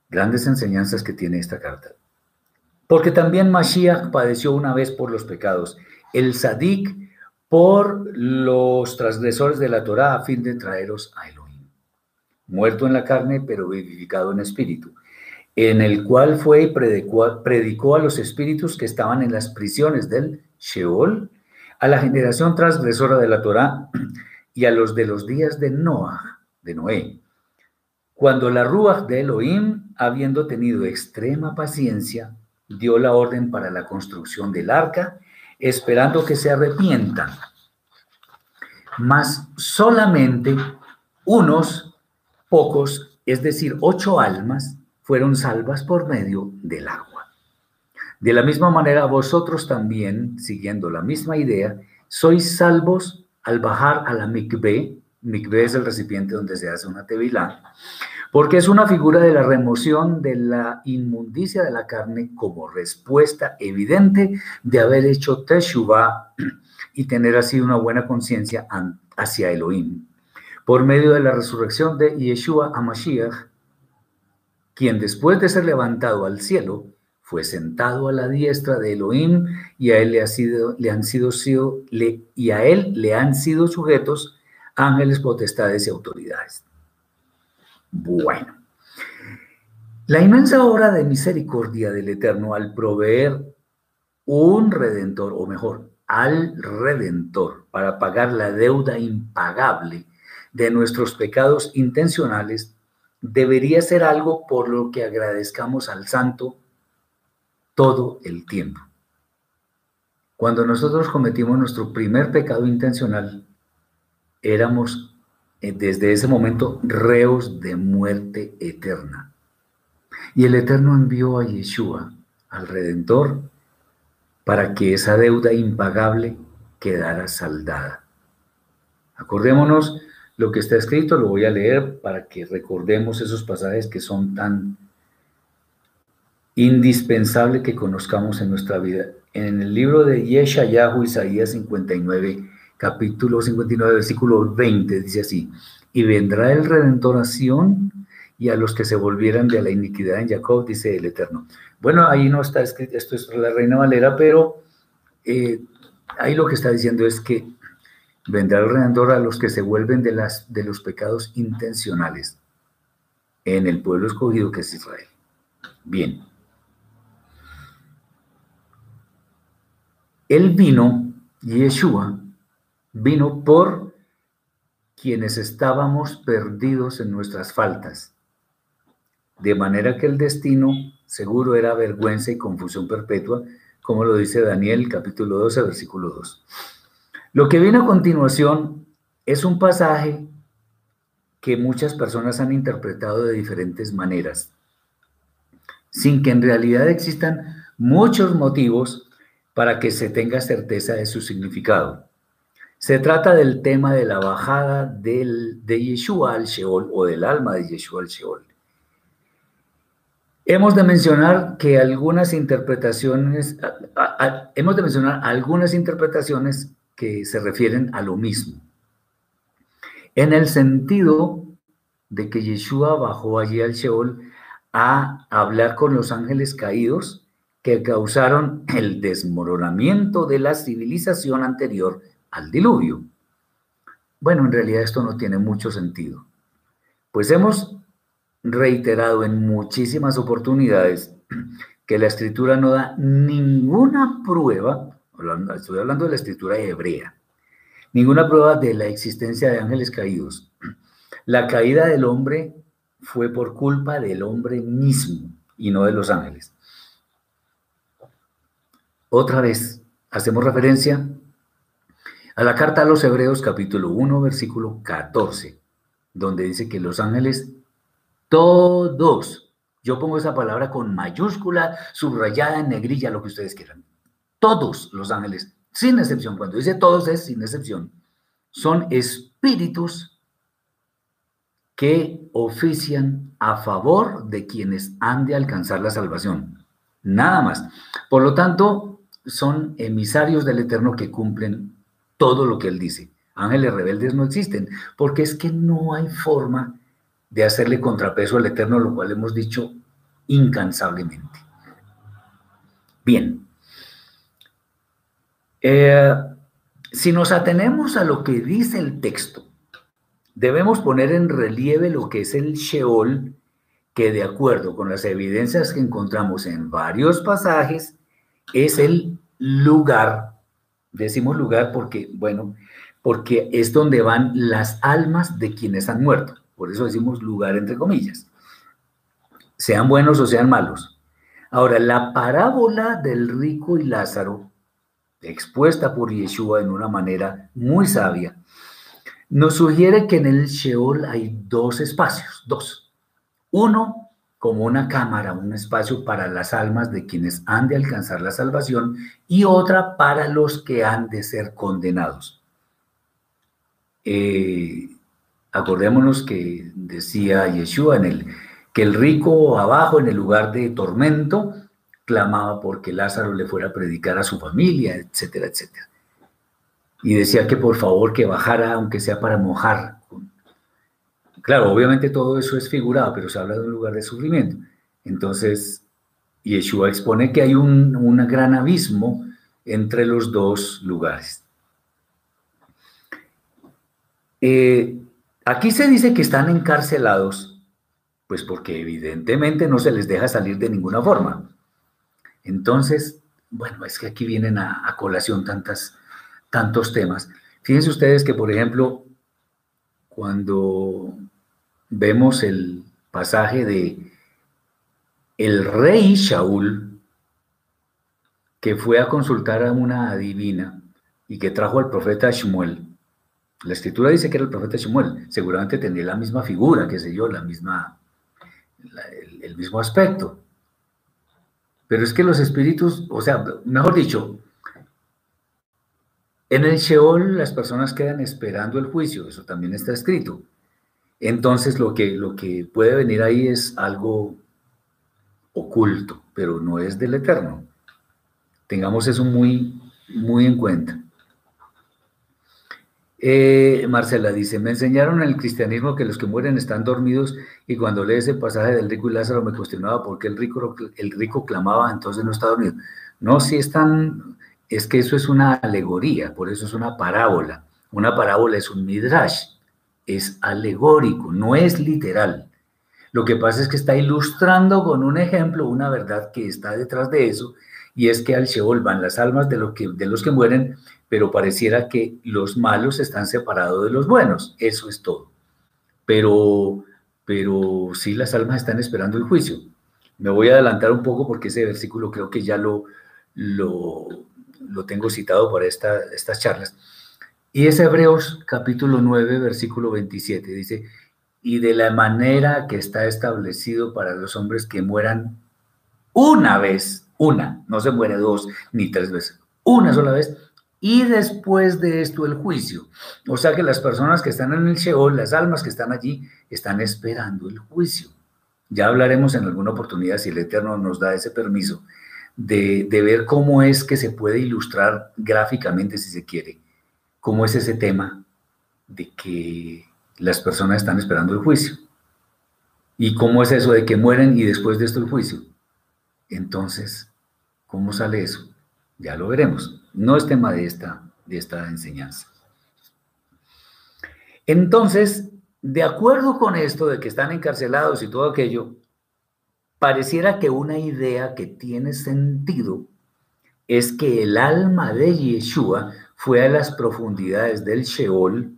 A: Grandes enseñanzas que tiene esta carta. Porque también Mashiach padeció una vez por los pecados. El Sadik por los transgresores de la Torá a fin de traeros a Elohim, muerto en la carne, pero vivificado en espíritu, en el cual fue y predicó, a los espíritus que estaban en las prisiones del Sheol, a la generación transgresora de la Torá y a los de los días de Noah, de Noé, cuando la Ruach de Elohim, habiendo tenido extrema paciencia, dio la orden para la construcción del arca, esperando que se arrepientan. Mas solamente unos pocos, es decir, ocho almas, fueron salvas por medio del agua. De la misma manera, vosotros también, siguiendo la misma idea, sois salvos al bajar a la mikveh. Mikveh es el recipiente donde se hace una tevilá. Porque es una figura de la remoción de la inmundicia de la carne como respuesta evidente de haber hecho Teshuvah y tener así una buena conciencia hacia Elohim. Por medio de la resurrección de Yeshua Amashiach, quien después de ser levantado al cielo, fue sentado a la diestra de Elohim y a él le, han sido, y a él le han sido sujetos ángeles, potestades y autoridades. Bueno, la inmensa obra de misericordia del Eterno al proveer un redentor, o mejor, al redentor, para pagar la deuda impagable de nuestros pecados intencionales, debería ser algo por lo que agradezcamos al Santo todo el tiempo. Cuando nosotros cometimos nuestro primer pecado intencional, éramos desde ese momento reos de muerte eterna. Y el Eterno envió a Yeshua, al Redentor, para que esa deuda impagable quedara saldada. Acordémonos lo que está escrito, lo voy a leer para que recordemos esos pasajes que son tan indispensables que conozcamos en nuestra vida. En el libro de Yeshayahu, Isaías 59, capítulo 59, versículo 20, dice así, y vendrá el Redentor a Sion y a los que se volvieran de la iniquidad en Jacob, dice el Eterno. Bueno, ahí no está escrito, esto es la Reina Valera, pero eh, ahí lo que está diciendo es que vendrá el Redentor a los que se vuelven de, las, de los pecados intencionales en el pueblo escogido que es Israel. Bien. Él vino, Yeshua, vino por quienes estábamos perdidos en nuestras faltas, de manera que el destino seguro era vergüenza y confusión perpetua, como lo dice Daniel capítulo 12, versículo 2. Lo que viene a continuación es un pasaje que muchas personas han interpretado de diferentes maneras, sin que en realidad existan muchos motivos para que se tenga certeza de su significado. Se trata del tema de la bajada del, de Yeshua al Sheol o del alma de Yeshua al Sheol. Hemos de mencionar que algunas interpretaciones, hemos de mencionar algunas interpretaciones que se refieren a lo mismo. En el sentido de que Yeshua bajó allí al Sheol a hablar con los ángeles caídos que causaron el desmoronamiento de la civilización anterior al diluvio. Bueno, en realidad esto no tiene mucho sentido, pues hemos reiterado en muchísimas oportunidades que la escritura no da ninguna prueba, estoy hablando de la escritura hebrea, ninguna prueba de la existencia de ángeles caídos. La caída del hombre fue por culpa del hombre mismo y no de los ángeles. Otra vez, hacemos referencia a la carta a los Hebreos capítulo 1, versículo 14, donde dice que los ángeles, todos, yo pongo esa palabra con mayúscula, subrayada en negrilla, lo que ustedes quieran, todos los ángeles, sin excepción, cuando dice todos es sin excepción, son espíritus que ofician a favor de quienes han de alcanzar la salvación. Nada más. Por lo tanto, son emisarios del Eterno que cumplen todo lo que él dice. Ángeles rebeldes no existen, porque es que no hay forma de hacerle contrapeso al Eterno, lo cual hemos dicho incansablemente. Bien. Eh, si nos atenemos a lo que dice el texto, debemos poner en relieve lo que es el Sheol, que de acuerdo con las evidencias que encontramos en varios pasajes, es el lugar Decimos lugar porque, bueno, porque es donde van las almas de quienes han muerto. Por eso decimos lugar entre comillas. Sean buenos o sean malos. Ahora, la parábola del rico y Lázaro, expuesta por Yeshua en una manera muy sabia, nos sugiere que en el Sheol hay dos espacios, dos. Uno como una cámara, un espacio para las almas de quienes han de alcanzar la salvación y otra para los que han de ser condenados. Eh, Acordémonos que decía Yeshua en el, que el rico abajo en el lugar de tormento clamaba porque Lázaro le fuera a predicar a su familia, etcétera, etcétera. Y decía que por favor que bajara, aunque sea para mojar. Claro, obviamente todo eso es figurado, pero se habla de un lugar de sufrimiento. Entonces, Yeshua expone que hay un, gran abismo entre los dos lugares. Eh, aquí se dice que están encarcelados, pues porque evidentemente no se les deja salir de ninguna forma. Entonces, bueno, es que aquí vienen a, colación tantas, tantos temas. Fíjense ustedes que, por ejemplo, cuando vemos el pasaje de el rey Shaul, que fue a consultar a una adivina y que trajo al profeta Shmuel. La escritura dice que era el profeta Shmuel. Seguramente tenía la misma figura, qué sé yo, la misma, el mismo aspecto. Pero es que los espíritus, o sea, mejor dicho, en el Sheol las personas quedan esperando el juicio, eso también está escrito. Entonces lo que, lo que puede venir ahí es algo oculto, pero no es del eterno. Tengamos eso muy, muy en cuenta. Eh, Marcela dice, me enseñaron en el cristianismo que los que mueren están dormidos y cuando lees el pasaje del rico y Lázaro me cuestionaba por qué el rico, el rico clamaba, entonces no está dormido. No, si están, es que eso es una alegoría, por eso es una parábola. Una parábola es un midrash, es alegórico, no es literal. Lo que pasa es que está ilustrando con un ejemplo una verdad que está detrás de eso, y es que al Sheol van las almas de, lo que, de los que mueren, pero pareciera que los malos están separados de los buenos, eso es todo. Pero, pero sí las almas están esperando el juicio. Me voy a adelantar un poco porque ese versículo creo que ya lo, lo, lo tengo citado para esta, estas charlas. Y es Hebreos capítulo 9, versículo 27. Dice, y de la manera que está establecido para los hombres que mueran una vez, una, no se muere dos ni tres veces, una sola vez, y después de esto el juicio. O sea que las personas que están en el Sheol, las almas que están allí, están esperando el juicio. Ya hablaremos en alguna oportunidad, si el Eterno nos da ese permiso, de, ver cómo es que se puede ilustrar gráficamente, si se quiere, cómo es ese tema de que las personas están esperando el juicio. ¿Y cómo es eso de que mueren y después de esto el juicio? Entonces, ¿cómo sale eso? Ya lo veremos. No es tema de esta, de esta enseñanza. Entonces, de acuerdo con esto de que están encarcelados y todo aquello, pareciera que una idea que tiene sentido es que el alma de Yeshua fue a las profundidades del Sheol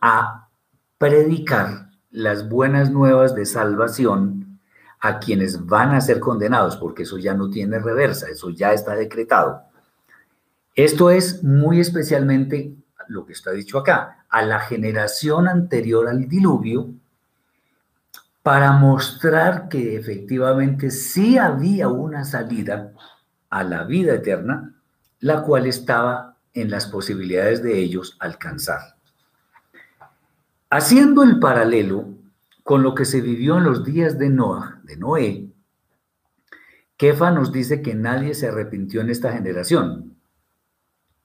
A: a predicar las buenas nuevas de salvación a quienes van a ser condenados, porque eso ya no tiene reversa, eso ya está decretado. Esto es muy especialmente lo que está dicho acá, a la generación anterior al diluvio, para mostrar que efectivamente sí había una salida a la vida eterna, la cual estaba en las posibilidades de ellos alcanzar. Haciendo el paralelo con lo que se vivió en los días de Noah, de Noé, Kefa nos dice que nadie se arrepintió en esta generación,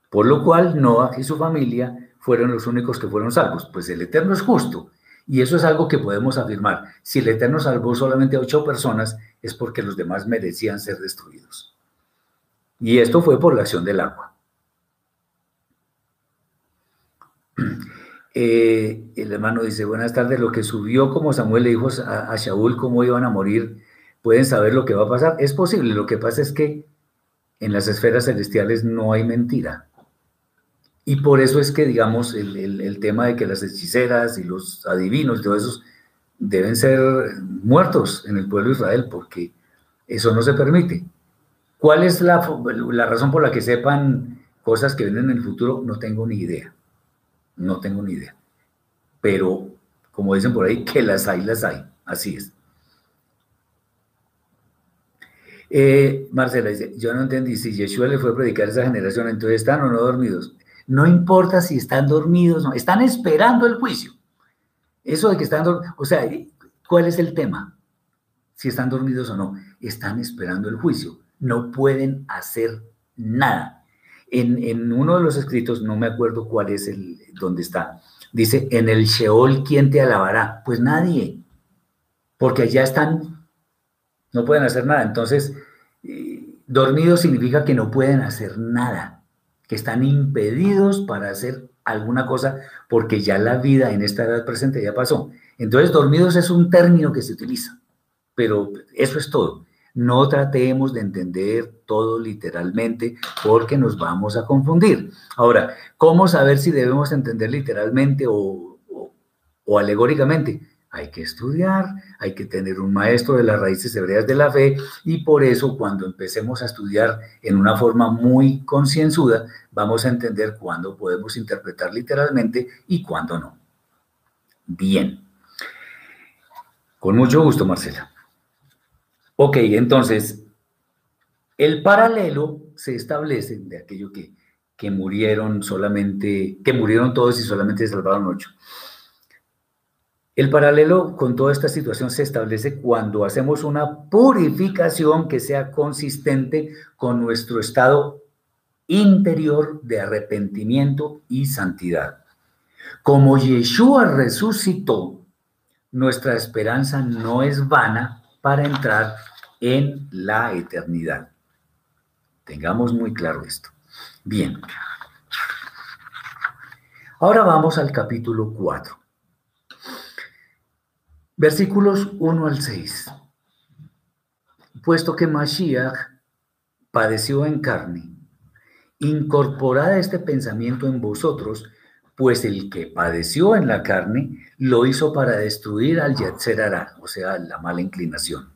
A: por lo cual Noah y su familia fueron los únicos que fueron salvos. Pues el Eterno es justo, y eso es algo que podemos afirmar. Si el Eterno salvó solamente a ocho personas, es porque los demás merecían ser destruidos. Y esto fue por la acción del agua. Eh, el hermano dice, buenas tardes, lo que subió como Samuel le dijo a, a Shaul cómo iban a morir, pueden saber lo que va a pasar. Es posible, lo que pasa es que en las esferas celestiales no hay mentira. Y por eso es que, digamos, el, tema de que las hechiceras y los adivinos y todos esos deben ser muertos en el pueblo de Israel, porque eso no se permite. ¿Cuál es la, la razón por la que sepan cosas que vienen en el futuro? No tengo ni idea. No tengo ni idea. Pero, como dicen por ahí, que las hay, las hay. Así es. Eh, Marcela yo no entendí, si Yeshua le fue a predicar a esa generación, entonces están o no dormidos. No importa si están dormidos, no, están esperando el juicio. Eso de que están, o sea, ¿cuál es el tema? Si están dormidos o no, están esperando el juicio, no pueden hacer nada. En, en uno de los escritos, no me acuerdo cuál es el, dónde está, dice, en el Sheol, ¿quién te alabará? Pues nadie, porque allá están, no pueden hacer nada. Entonces, eh, dormidos significa que no pueden hacer nada, que están impedidos para hacer alguna cosa porque ya la vida en esta edad presente ya pasó. Entonces, dormidos es un término que se utiliza, pero eso es todo. No tratemos de entender todo literalmente porque nos vamos a confundir. Ahora, ¿cómo saber si debemos entender literalmente o, o alegóricamente? Hay que estudiar, hay que tener un maestro de las raíces hebreas de la fe y por eso cuando empecemos a estudiar en una forma muy concienzuda, vamos a entender cuándo podemos interpretar literalmente y cuándo no. Bien. Con mucho gusto, Marcela. Ok, entonces, el paralelo se establece de aquello que, que murieron solamente, que murieron todos y solamente se salvaron ocho. El paralelo con toda esta situación se establece cuando hacemos una purificación que sea consistente con nuestro estado interior de arrepentimiento y santidad. Como Yeshua resucitó, nuestra esperanza no es vana para entrar en la eternidad. Tengamos muy claro esto. Bien. Ahora vamos al capítulo 4. Versículos 1 al 6. Puesto que Mashiach padeció en carne, incorporad este pensamiento en vosotros, pues el que padeció en la carne lo hizo para destruir al Yetzerara, o sea, la mala inclinación.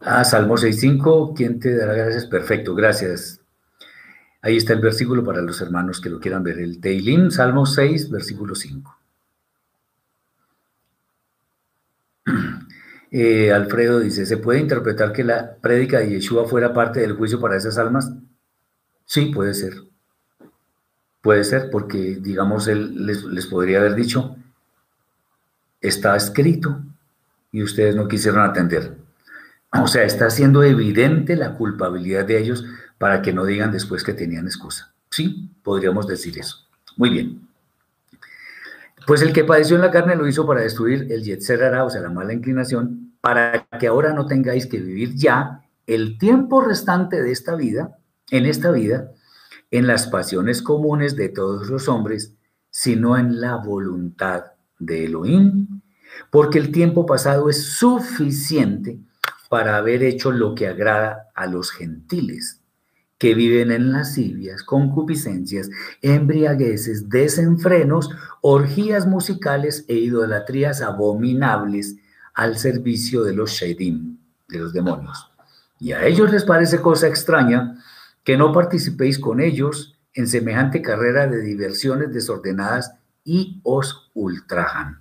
A: Ah, Salmo 6.5, ¿quién te dará gracias? Perfecto, gracias. Ahí está el versículo para los hermanos que lo quieran ver. El Teilim, Salmo 6, versículo 5. Eh, Alfredo dice, ¿se puede interpretar que la prédica de Yeshua fuera parte del juicio para esas almas? Sí, puede ser. Puede ser porque, digamos, él les, les podría haber dicho, está escrito y ustedes no quisieron atender. O sea, está siendo evidente la culpabilidad de ellos para que no digan después que tenían excusa. Sí, podríamos decir eso. Muy bien. Pues el que padeció en la carne lo hizo para destruir el Yetzerara, o sea, la mala inclinación, para que ahora no tengáis que vivir ya el tiempo restante de esta vida, en esta vida, en las pasiones comunes de todos los hombres, sino en la voluntad de Elohim, porque el tiempo pasado es suficiente para haber hecho lo que agrada a los gentiles que viven en lascivias, concupiscencias, embriagueces, desenfrenos, orgías musicales e idolatrías abominables al servicio de los Shedim, de los demonios. Y a ellos les parece cosa extraña que no participéis con ellos en semejante carrera de diversiones desordenadas y os ultrajan.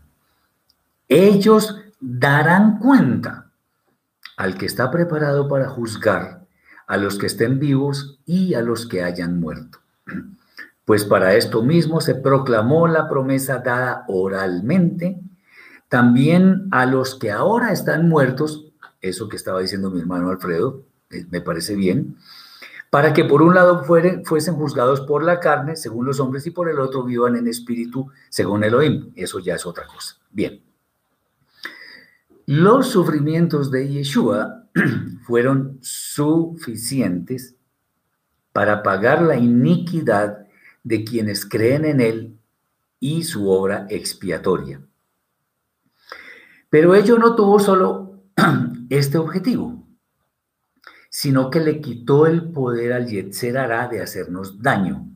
A: Ellos darán cuenta al que está preparado para juzgar a los que estén vivos y a los que hayan muerto. Pues para esto mismo se proclamó la promesa dada oralmente, también a los que ahora están muertos, eso que estaba diciendo mi hermano Alfredo, eh, me parece bien, para que por un lado fuesen juzgados por la carne, según los hombres, y por el otro vivan en espíritu, según Elohim. Eso ya es otra cosa. Bien. Los sufrimientos de Yeshua fueron suficientes para pagar la iniquidad de quienes creen en Él y su obra expiatoria. Pero ello no tuvo solo este objetivo, sino que le quitó el poder al Yetzer de hacernos daño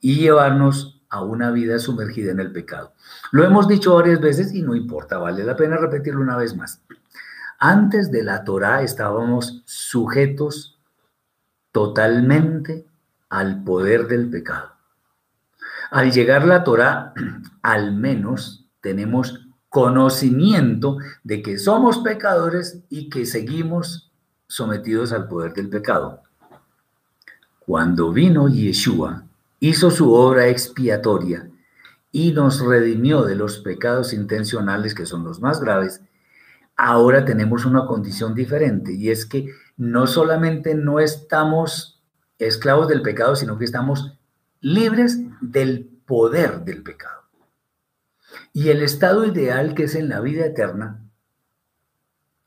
A: y llevarnos a una vida sumergida en el pecado. Lo hemos dicho varias veces y no importa, vale la pena repetirlo una vez más. Antes de la Torá estábamos sujetos totalmente al poder del pecado. Al llegar la Torá, al menos tenemos conocimiento de que somos pecadores y que seguimos sometidos al poder del pecado. Cuando vino Yeshua, hizo su obra expiatoria y nos redimió de los pecados intencionales, que son los más graves, ahora tenemos una condición diferente y es que no solamente no estamos esclavos del pecado, sino que estamos libres del poder del pecado. Y el estado ideal que es en la vida eterna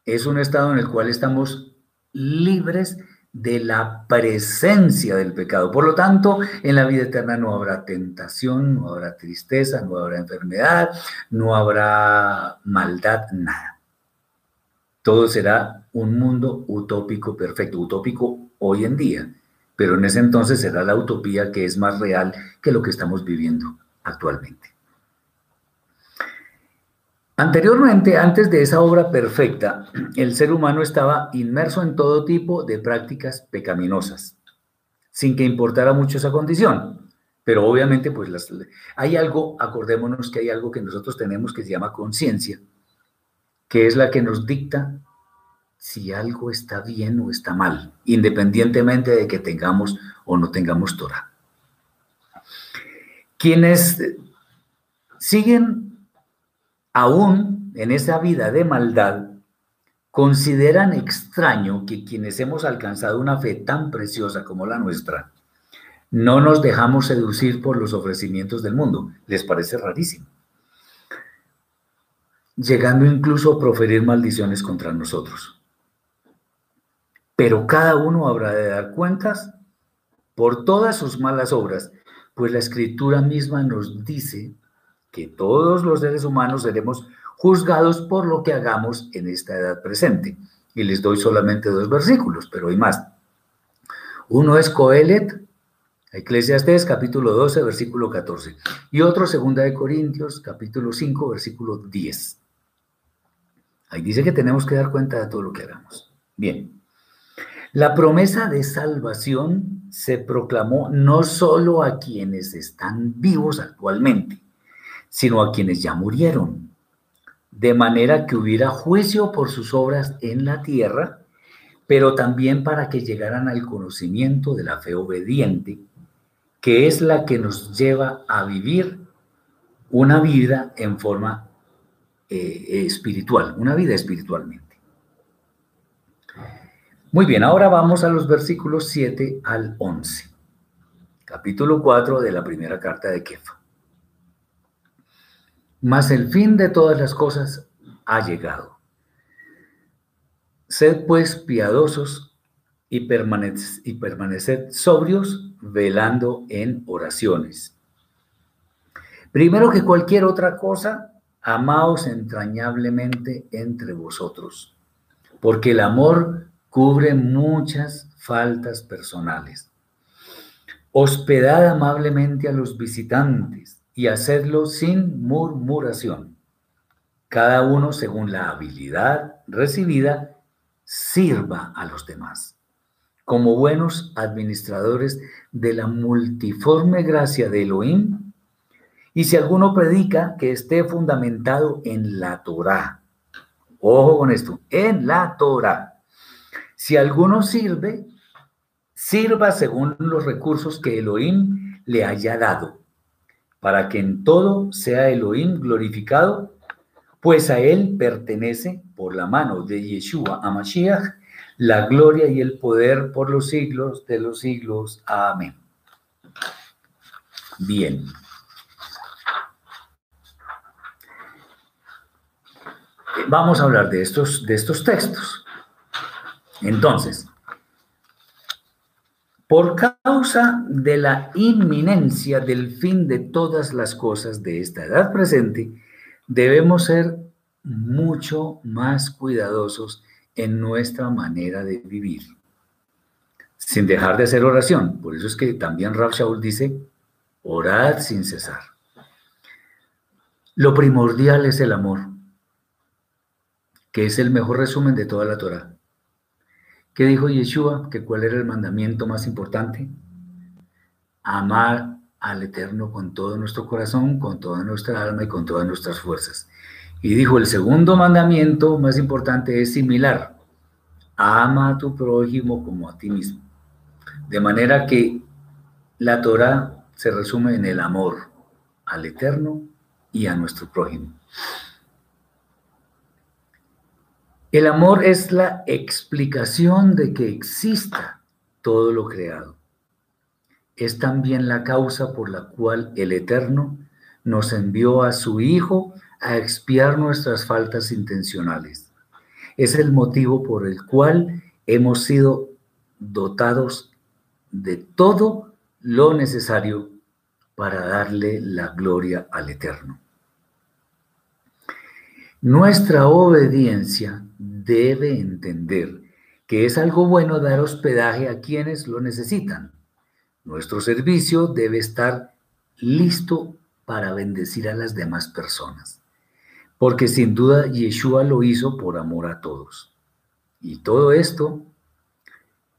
A: es un estado en el cual estamos libres de la presencia del pecado. Por lo tanto, en la vida eterna no habrá tentación, no habrá tristeza, no habrá enfermedad, no habrá maldad, nada. Todo será un mundo utópico perfecto, utópico hoy en día, pero en ese entonces será la utopía que es más real que lo que estamos viviendo actualmente. Anteriormente, antes de esa obra perfecta, el ser humano estaba inmerso en todo tipo de prácticas pecaminosas, sin que importara mucho esa condición. Pero obviamente, pues hay algo, acordémonos que hay algo que nosotros tenemos que se llama conciencia, que es la que nos dicta si algo está bien o está mal, independientemente de que tengamos o no tengamos Torah. Quienes siguen aún en esa vida de maldad, consideran extraño que quienes hemos alcanzado una fe tan preciosa como la nuestra, no nos dejamos seducir por los ofrecimientos del mundo. Les parece rarísimo. Llegando incluso a proferir maldiciones contra nosotros. Pero cada uno habrá de dar cuentas por todas sus malas obras, pues la escritura misma nos dice que todos los seres humanos seremos juzgados por lo que hagamos en esta edad presente. Y les doy solamente dos versículos, pero hay más. Uno es Coelet, Eclesiastes capítulo 12, versículo 14. Y otro, segunda de Corintios, capítulo 5, versículo 10. Ahí dice que tenemos que dar cuenta de todo lo que hagamos. Bien. La promesa de salvación se proclamó no solo a quienes están vivos actualmente, sino a quienes ya murieron, de manera que hubiera juicio por sus obras en la tierra, pero también para que llegaran al conocimiento de la fe obediente, que es la que nos lleva a vivir una vida en forma eh, espiritual, una vida espiritualmente. Muy bien, ahora vamos a los versículos 7 al 11, capítulo 4 de la primera carta de Kefa. Mas el fin de todas las cosas ha llegado. Sed pues piadosos y, permaneced, y permaneced sobrios, velando en oraciones. Primero que cualquier otra cosa, amaos entrañablemente entre vosotros, porque el amor cubre muchas faltas personales. Hospedad amablemente a los visitantes y hacedlo sin murmuración. Cada uno, según la habilidad recibida, sirva a los demás, como buenos administradores de la multiforme gracia de Elohim. Y si alguno predica, que esté fundamentado en la Torah. Ojo con esto, en la Torah. Si alguno sirve, sirva según los recursos que Elohim le haya dado para que en todo sea Elohim glorificado, pues a él pertenece por la mano de Yeshua a Mashiach la gloria y el poder por los siglos de los siglos. Amén. Bien. Vamos a hablar de estos, de estos textos. Entonces, por causa de la inminencia del fin de todas las cosas de esta edad presente, debemos ser mucho más cuidadosos en nuestra manera de vivir, sin dejar de hacer oración. Por eso es que también Rav Shaul dice, orad sin cesar. Lo primordial es el amor, que es el mejor resumen de toda la Torah. ¿Qué dijo Yeshua? Que cuál era el mandamiento más importante. Amar al Eterno con todo nuestro corazón, con toda nuestra alma y con todas nuestras fuerzas. Y dijo, el segundo mandamiento más importante es similar. Ama a tu prójimo como a ti mismo. De manera que la Torah se resume en el amor. al Eterno y a nuestro prójimo. El amor es la explicación de que exista todo lo creado. Es también la causa por la cual el Eterno nos envió a su Hijo a expiar nuestras faltas intencionales. Es el motivo por el cual hemos sido dotados de todo lo necesario para darle la gloria al Eterno. Nuestra obediencia debe entender que es algo bueno dar hospedaje a quienes lo necesitan. Nuestro servicio debe estar listo para bendecir a las demás personas, porque sin duda Yeshua lo hizo por amor a todos. Y todo esto,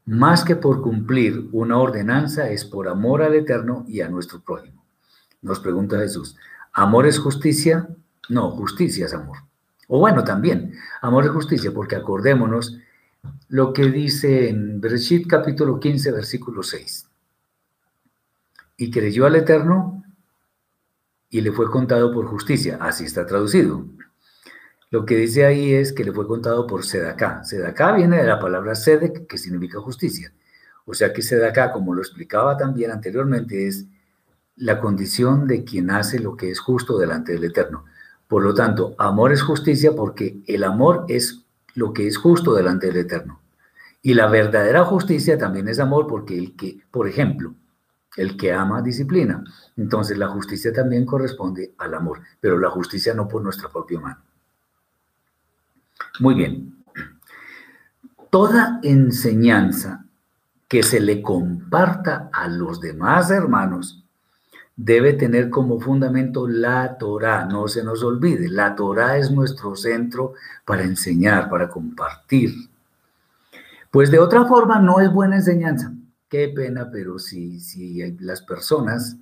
A: más que por cumplir una ordenanza, es por amor al Eterno y a nuestro prójimo. Nos pregunta Jesús, ¿amor es justicia? No, justicia es amor. O bueno, también, amor es justicia, porque acordémonos lo que dice en Bereshit capítulo 15, versículo 6. Y creyó al Eterno y le fue contado por justicia. Así está traducido. Lo que dice ahí es que le fue contado por Sedaká. Sedaká viene de la palabra Sedek, que significa justicia. O sea que Sedaká, como lo explicaba también anteriormente, es la condición de quien hace lo que es justo delante del Eterno. Por lo tanto, amor es justicia porque el amor es lo que es justo delante del Eterno. Y la verdadera justicia también es amor porque el que, por ejemplo, el que ama disciplina. Entonces la justicia también corresponde al amor, pero la justicia no por nuestra propia mano. Muy bien. Toda enseñanza que se le comparta a los demás hermanos debe tener como fundamento la Torah, no se nos olvide, la Torah es nuestro centro para enseñar, para compartir. Pues de otra forma no es buena enseñanza. Qué pena, pero si, si las personas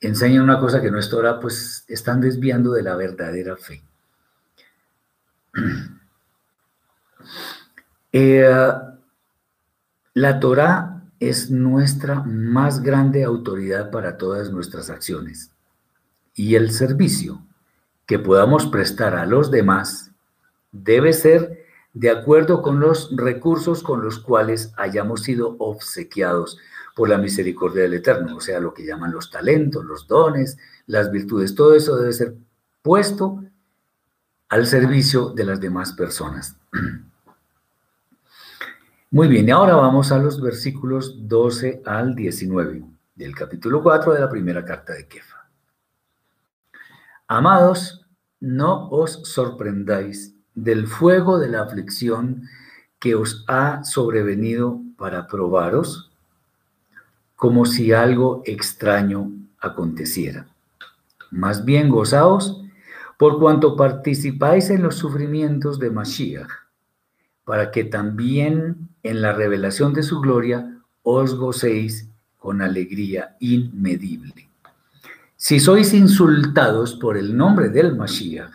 A: enseñan una cosa que no es Torah, pues están desviando de la verdadera fe. Eh, la Torah es nuestra más grande autoridad para todas nuestras acciones. Y el servicio que podamos prestar a los demás debe ser de acuerdo con los recursos con los cuales hayamos sido obsequiados por la misericordia del Eterno, o sea, lo que llaman los talentos, los dones, las virtudes, todo eso debe ser puesto al servicio de las demás personas. Muy bien, y ahora vamos a los versículos 12 al 19 del capítulo 4 de la primera carta de Kefa. Amados, no os sorprendáis del fuego de la aflicción que os ha sobrevenido para probaros, como si algo extraño aconteciera. Más bien gozaos por cuanto participáis en los sufrimientos de Mashiach para que también en la revelación de su gloria os gocéis con alegría inmedible. Si sois insultados por el nombre del Mashiach,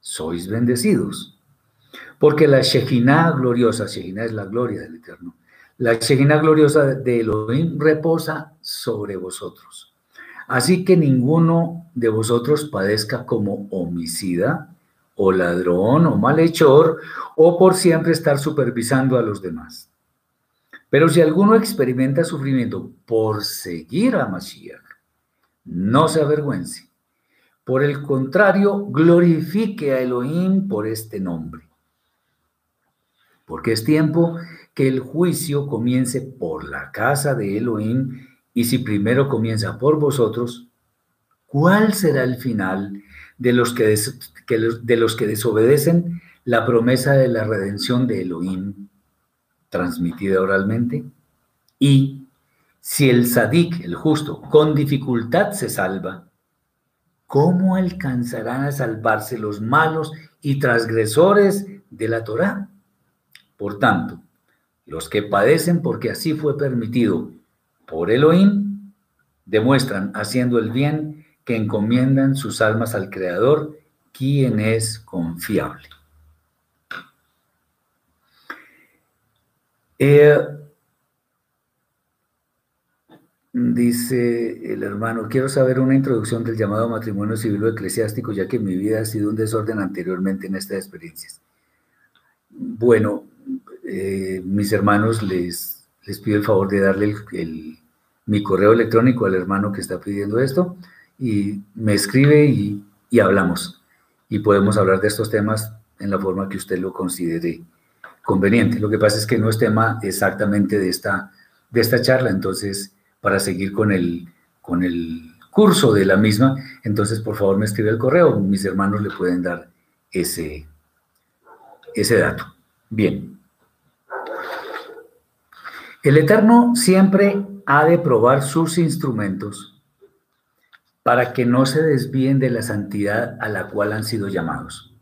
A: sois bendecidos, porque la Shejinah gloriosa, Shejinah es la gloria del Eterno, la Shejinah gloriosa de Elohim reposa sobre vosotros. Así que ninguno de vosotros padezca como homicida, o ladrón o malhechor, o por siempre estar supervisando a los demás. Pero si alguno experimenta sufrimiento por seguir a Mashiach, no se avergüence. Por el contrario, glorifique a Elohim por este nombre. Porque es tiempo que el juicio comience por la casa de Elohim, y si primero comienza por vosotros, ¿cuál será el final de los que, de los que desobedecen la promesa de la redención de Elohim transmitida oralmente. Y si el sadik, el justo, con dificultad se salva, ¿cómo alcanzarán a salvarse los malos y transgresores de la Torá? Por tanto, los que padecen porque así fue permitido por Elohim, demuestran haciendo el bien que encomiendan sus almas al Creador, quien es confiable. Eh, Dice el hermano, quiero saber una introducción del llamado matrimonio civil o eclesiástico, ya que mi vida ha sido un desorden anteriormente en estas experiencias. Bueno, eh, mis hermanos, les, les pido el favor de darle mi correo electrónico al hermano que está pidiendo esto y me escribe y, y hablamos. Y podemos hablar de estos temas en la forma que usted lo considere conveniente. Lo que pasa es que no es tema exactamente de esta, de esta charla, entonces para seguir con el, con el curso de la misma, entonces por favor me escribe el correo, mis hermanos le pueden dar ese, ese dato. Bien. El Eterno siempre ha de probar sus instrumentos para que no se desvíen de la santidad a la cual han sido llamados.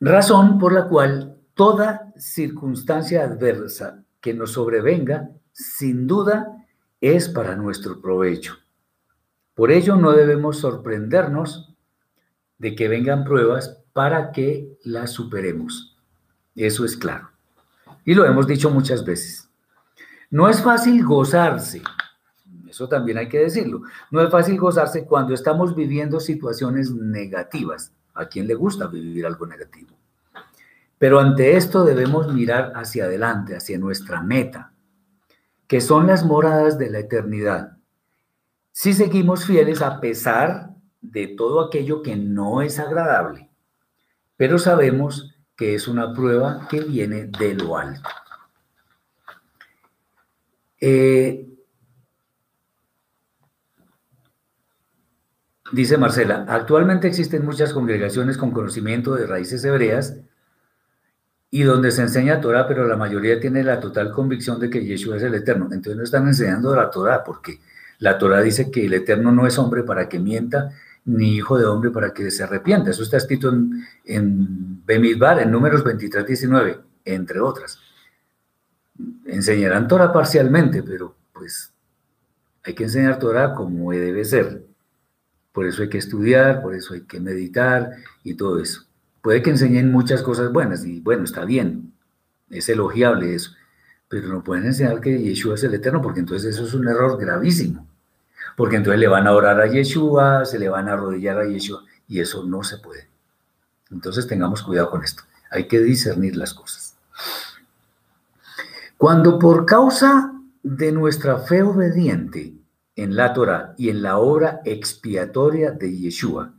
A: Razón por la cual toda circunstancia adversa que nos sobrevenga, sin duda, es para nuestro provecho. Por ello no debemos sorprendernos de que vengan pruebas para que las superemos. Eso es claro. Y lo hemos dicho muchas veces. No es fácil gozarse, eso también hay que decirlo, no es fácil gozarse cuando estamos viviendo situaciones negativas. ¿A quién le gusta vivir algo negativo? Pero ante esto debemos mirar hacia adelante, hacia nuestra meta, que son las moradas de la eternidad. Si seguimos fieles a pesar de todo aquello que no es agradable, pero sabemos que es una prueba que viene de lo alto. Eh, dice Marcela, actualmente existen muchas congregaciones con conocimiento de raíces hebreas y donde se enseña Torah, pero la mayoría tiene la total convicción de que Yeshua es el Eterno. Entonces no están enseñando la Torah, porque la Torah dice que el Eterno no es hombre para que mienta, ni hijo de hombre para que se arrepienta. Eso está escrito en, en Bemidbar, en números 23, 19, entre otras. Enseñarán Torah parcialmente, pero pues hay que enseñar Torah como debe ser. Por eso hay que estudiar, por eso hay que meditar y todo eso. Puede que enseñen muchas cosas buenas y bueno, está bien, es elogiable eso, pero no pueden enseñar que Yeshua es el Eterno porque entonces eso es un error gravísimo, porque entonces le van a orar a Yeshua, se le van a arrodillar a Yeshua y eso no se puede. Entonces tengamos cuidado con esto, hay que discernir las cosas. Cuando por causa de nuestra fe obediente en la Torah y en la obra expiatoria de Yeshua,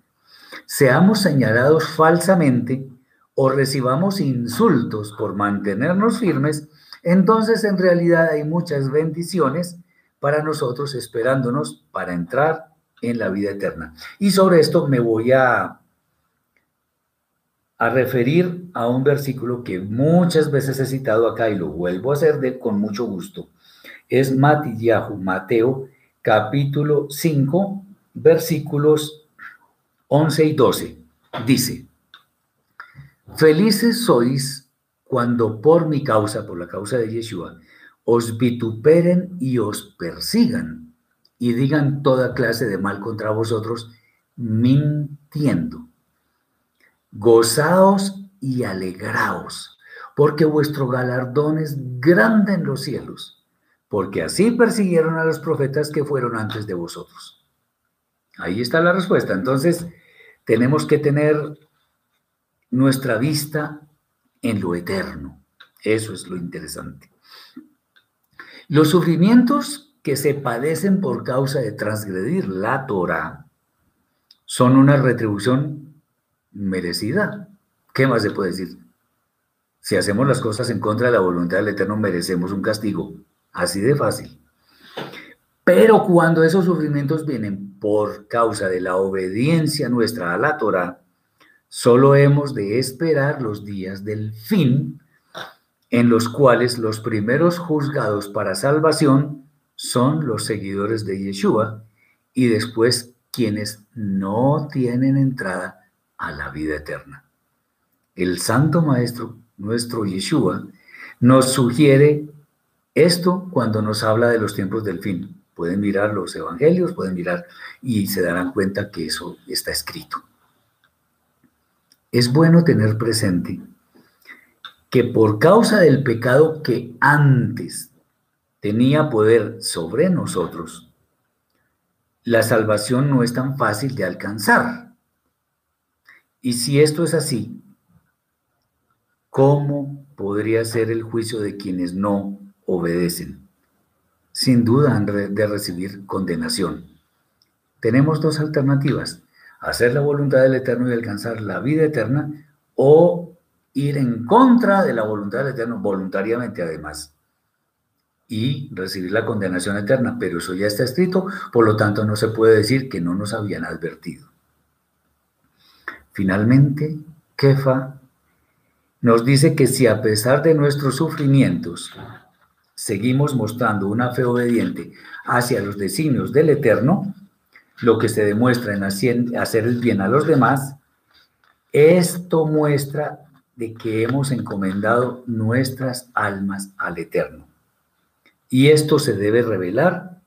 A: seamos señalados falsamente o recibamos insultos por mantenernos firmes, entonces en realidad hay muchas bendiciones para nosotros esperándonos para entrar en la vida eterna. Y sobre esto me voy a, a referir a un versículo que muchas veces he citado acá y lo vuelvo a hacer de, con mucho gusto. Es Matillahu, Mateo capítulo 5, versículos 11 y 12. Dice, felices sois cuando por mi causa, por la causa de Yeshua, os vituperen y os persigan y digan toda clase de mal contra vosotros, mintiendo. Gozaos y alegraos, porque vuestro galardón es grande en los cielos, porque así persiguieron a los profetas que fueron antes de vosotros. Ahí está la respuesta. Entonces, tenemos que tener nuestra vista en lo eterno. Eso es lo interesante. Los sufrimientos que se padecen por causa de transgredir la Torah son una retribución merecida. ¿Qué más se puede decir? Si hacemos las cosas en contra de la voluntad del Eterno, merecemos un castigo. Así de fácil. Pero cuando esos sufrimientos vienen por causa de la obediencia nuestra a la Torah, solo hemos de esperar los días del fin en los cuales los primeros juzgados para salvación son los seguidores de Yeshua y después quienes no tienen entrada a la vida eterna. El Santo Maestro, nuestro Yeshua, nos sugiere esto cuando nos habla de los tiempos del fin. Pueden mirar los evangelios, pueden mirar y se darán cuenta que eso está escrito. Es bueno tener presente que por causa del pecado que antes tenía poder sobre nosotros, la salvación no es tan fácil de alcanzar. Y si esto es así, ¿cómo podría ser el juicio de quienes no obedecen? Sin duda han de recibir condenación. Tenemos dos alternativas, hacer la voluntad del Eterno y alcanzar la vida eterna o ir en contra de la voluntad del Eterno voluntariamente además y recibir la condenación eterna, pero eso ya está escrito, por lo tanto no se puede decir que no nos habían advertido. Finalmente, Kefa nos dice que si a pesar de nuestros sufrimientos seguimos mostrando una fe obediente hacia los designios del Eterno, lo que se demuestra en hacer el bien a los demás, esto muestra de que hemos encomendado nuestras almas al Eterno. Y esto se debe revelar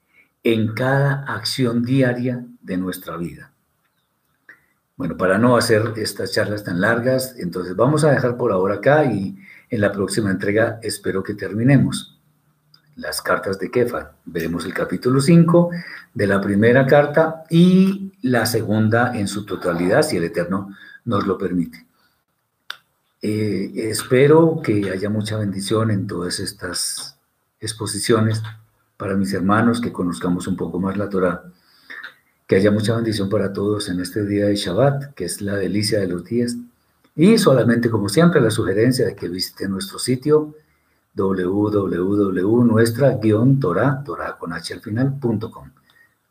A: en cada acción diaria de nuestra vida. Bueno, para no hacer estas charlas tan largas, entonces vamos a dejar por ahora acá y en la próxima entrega espero que terminemos. Las cartas de Kefa. Veremos el capítulo 5 de la primera carta y la segunda en su totalidad, si el Eterno nos lo permite. Eh, espero que haya mucha bendición en todas estas exposiciones para mis hermanos, que conozcamos un poco más la Torah. Que haya mucha bendición para todos en este día de Shabbat, que es la delicia de los días. Y solamente, como siempre, la sugerencia de que visiten nuestro sitio www.nuestra-torah, torah con h al final.com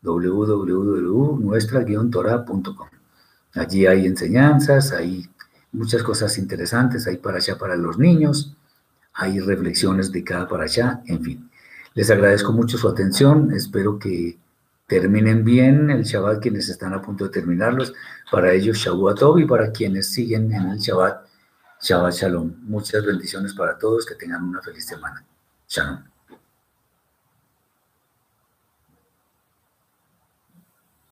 A: www.nuestra-torah.com Allí hay enseñanzas, hay muchas cosas interesantes, hay para allá para los niños, hay reflexiones de cada para allá, en fin. Les agradezco mucho su atención, espero que terminen bien el Shabbat quienes están a punto de terminarlos, para ellos Shavuot y para quienes siguen en el Shabbat, Shabbat Shalom. Muchas bendiciones para todos, que tengan una feliz semana. Shalom.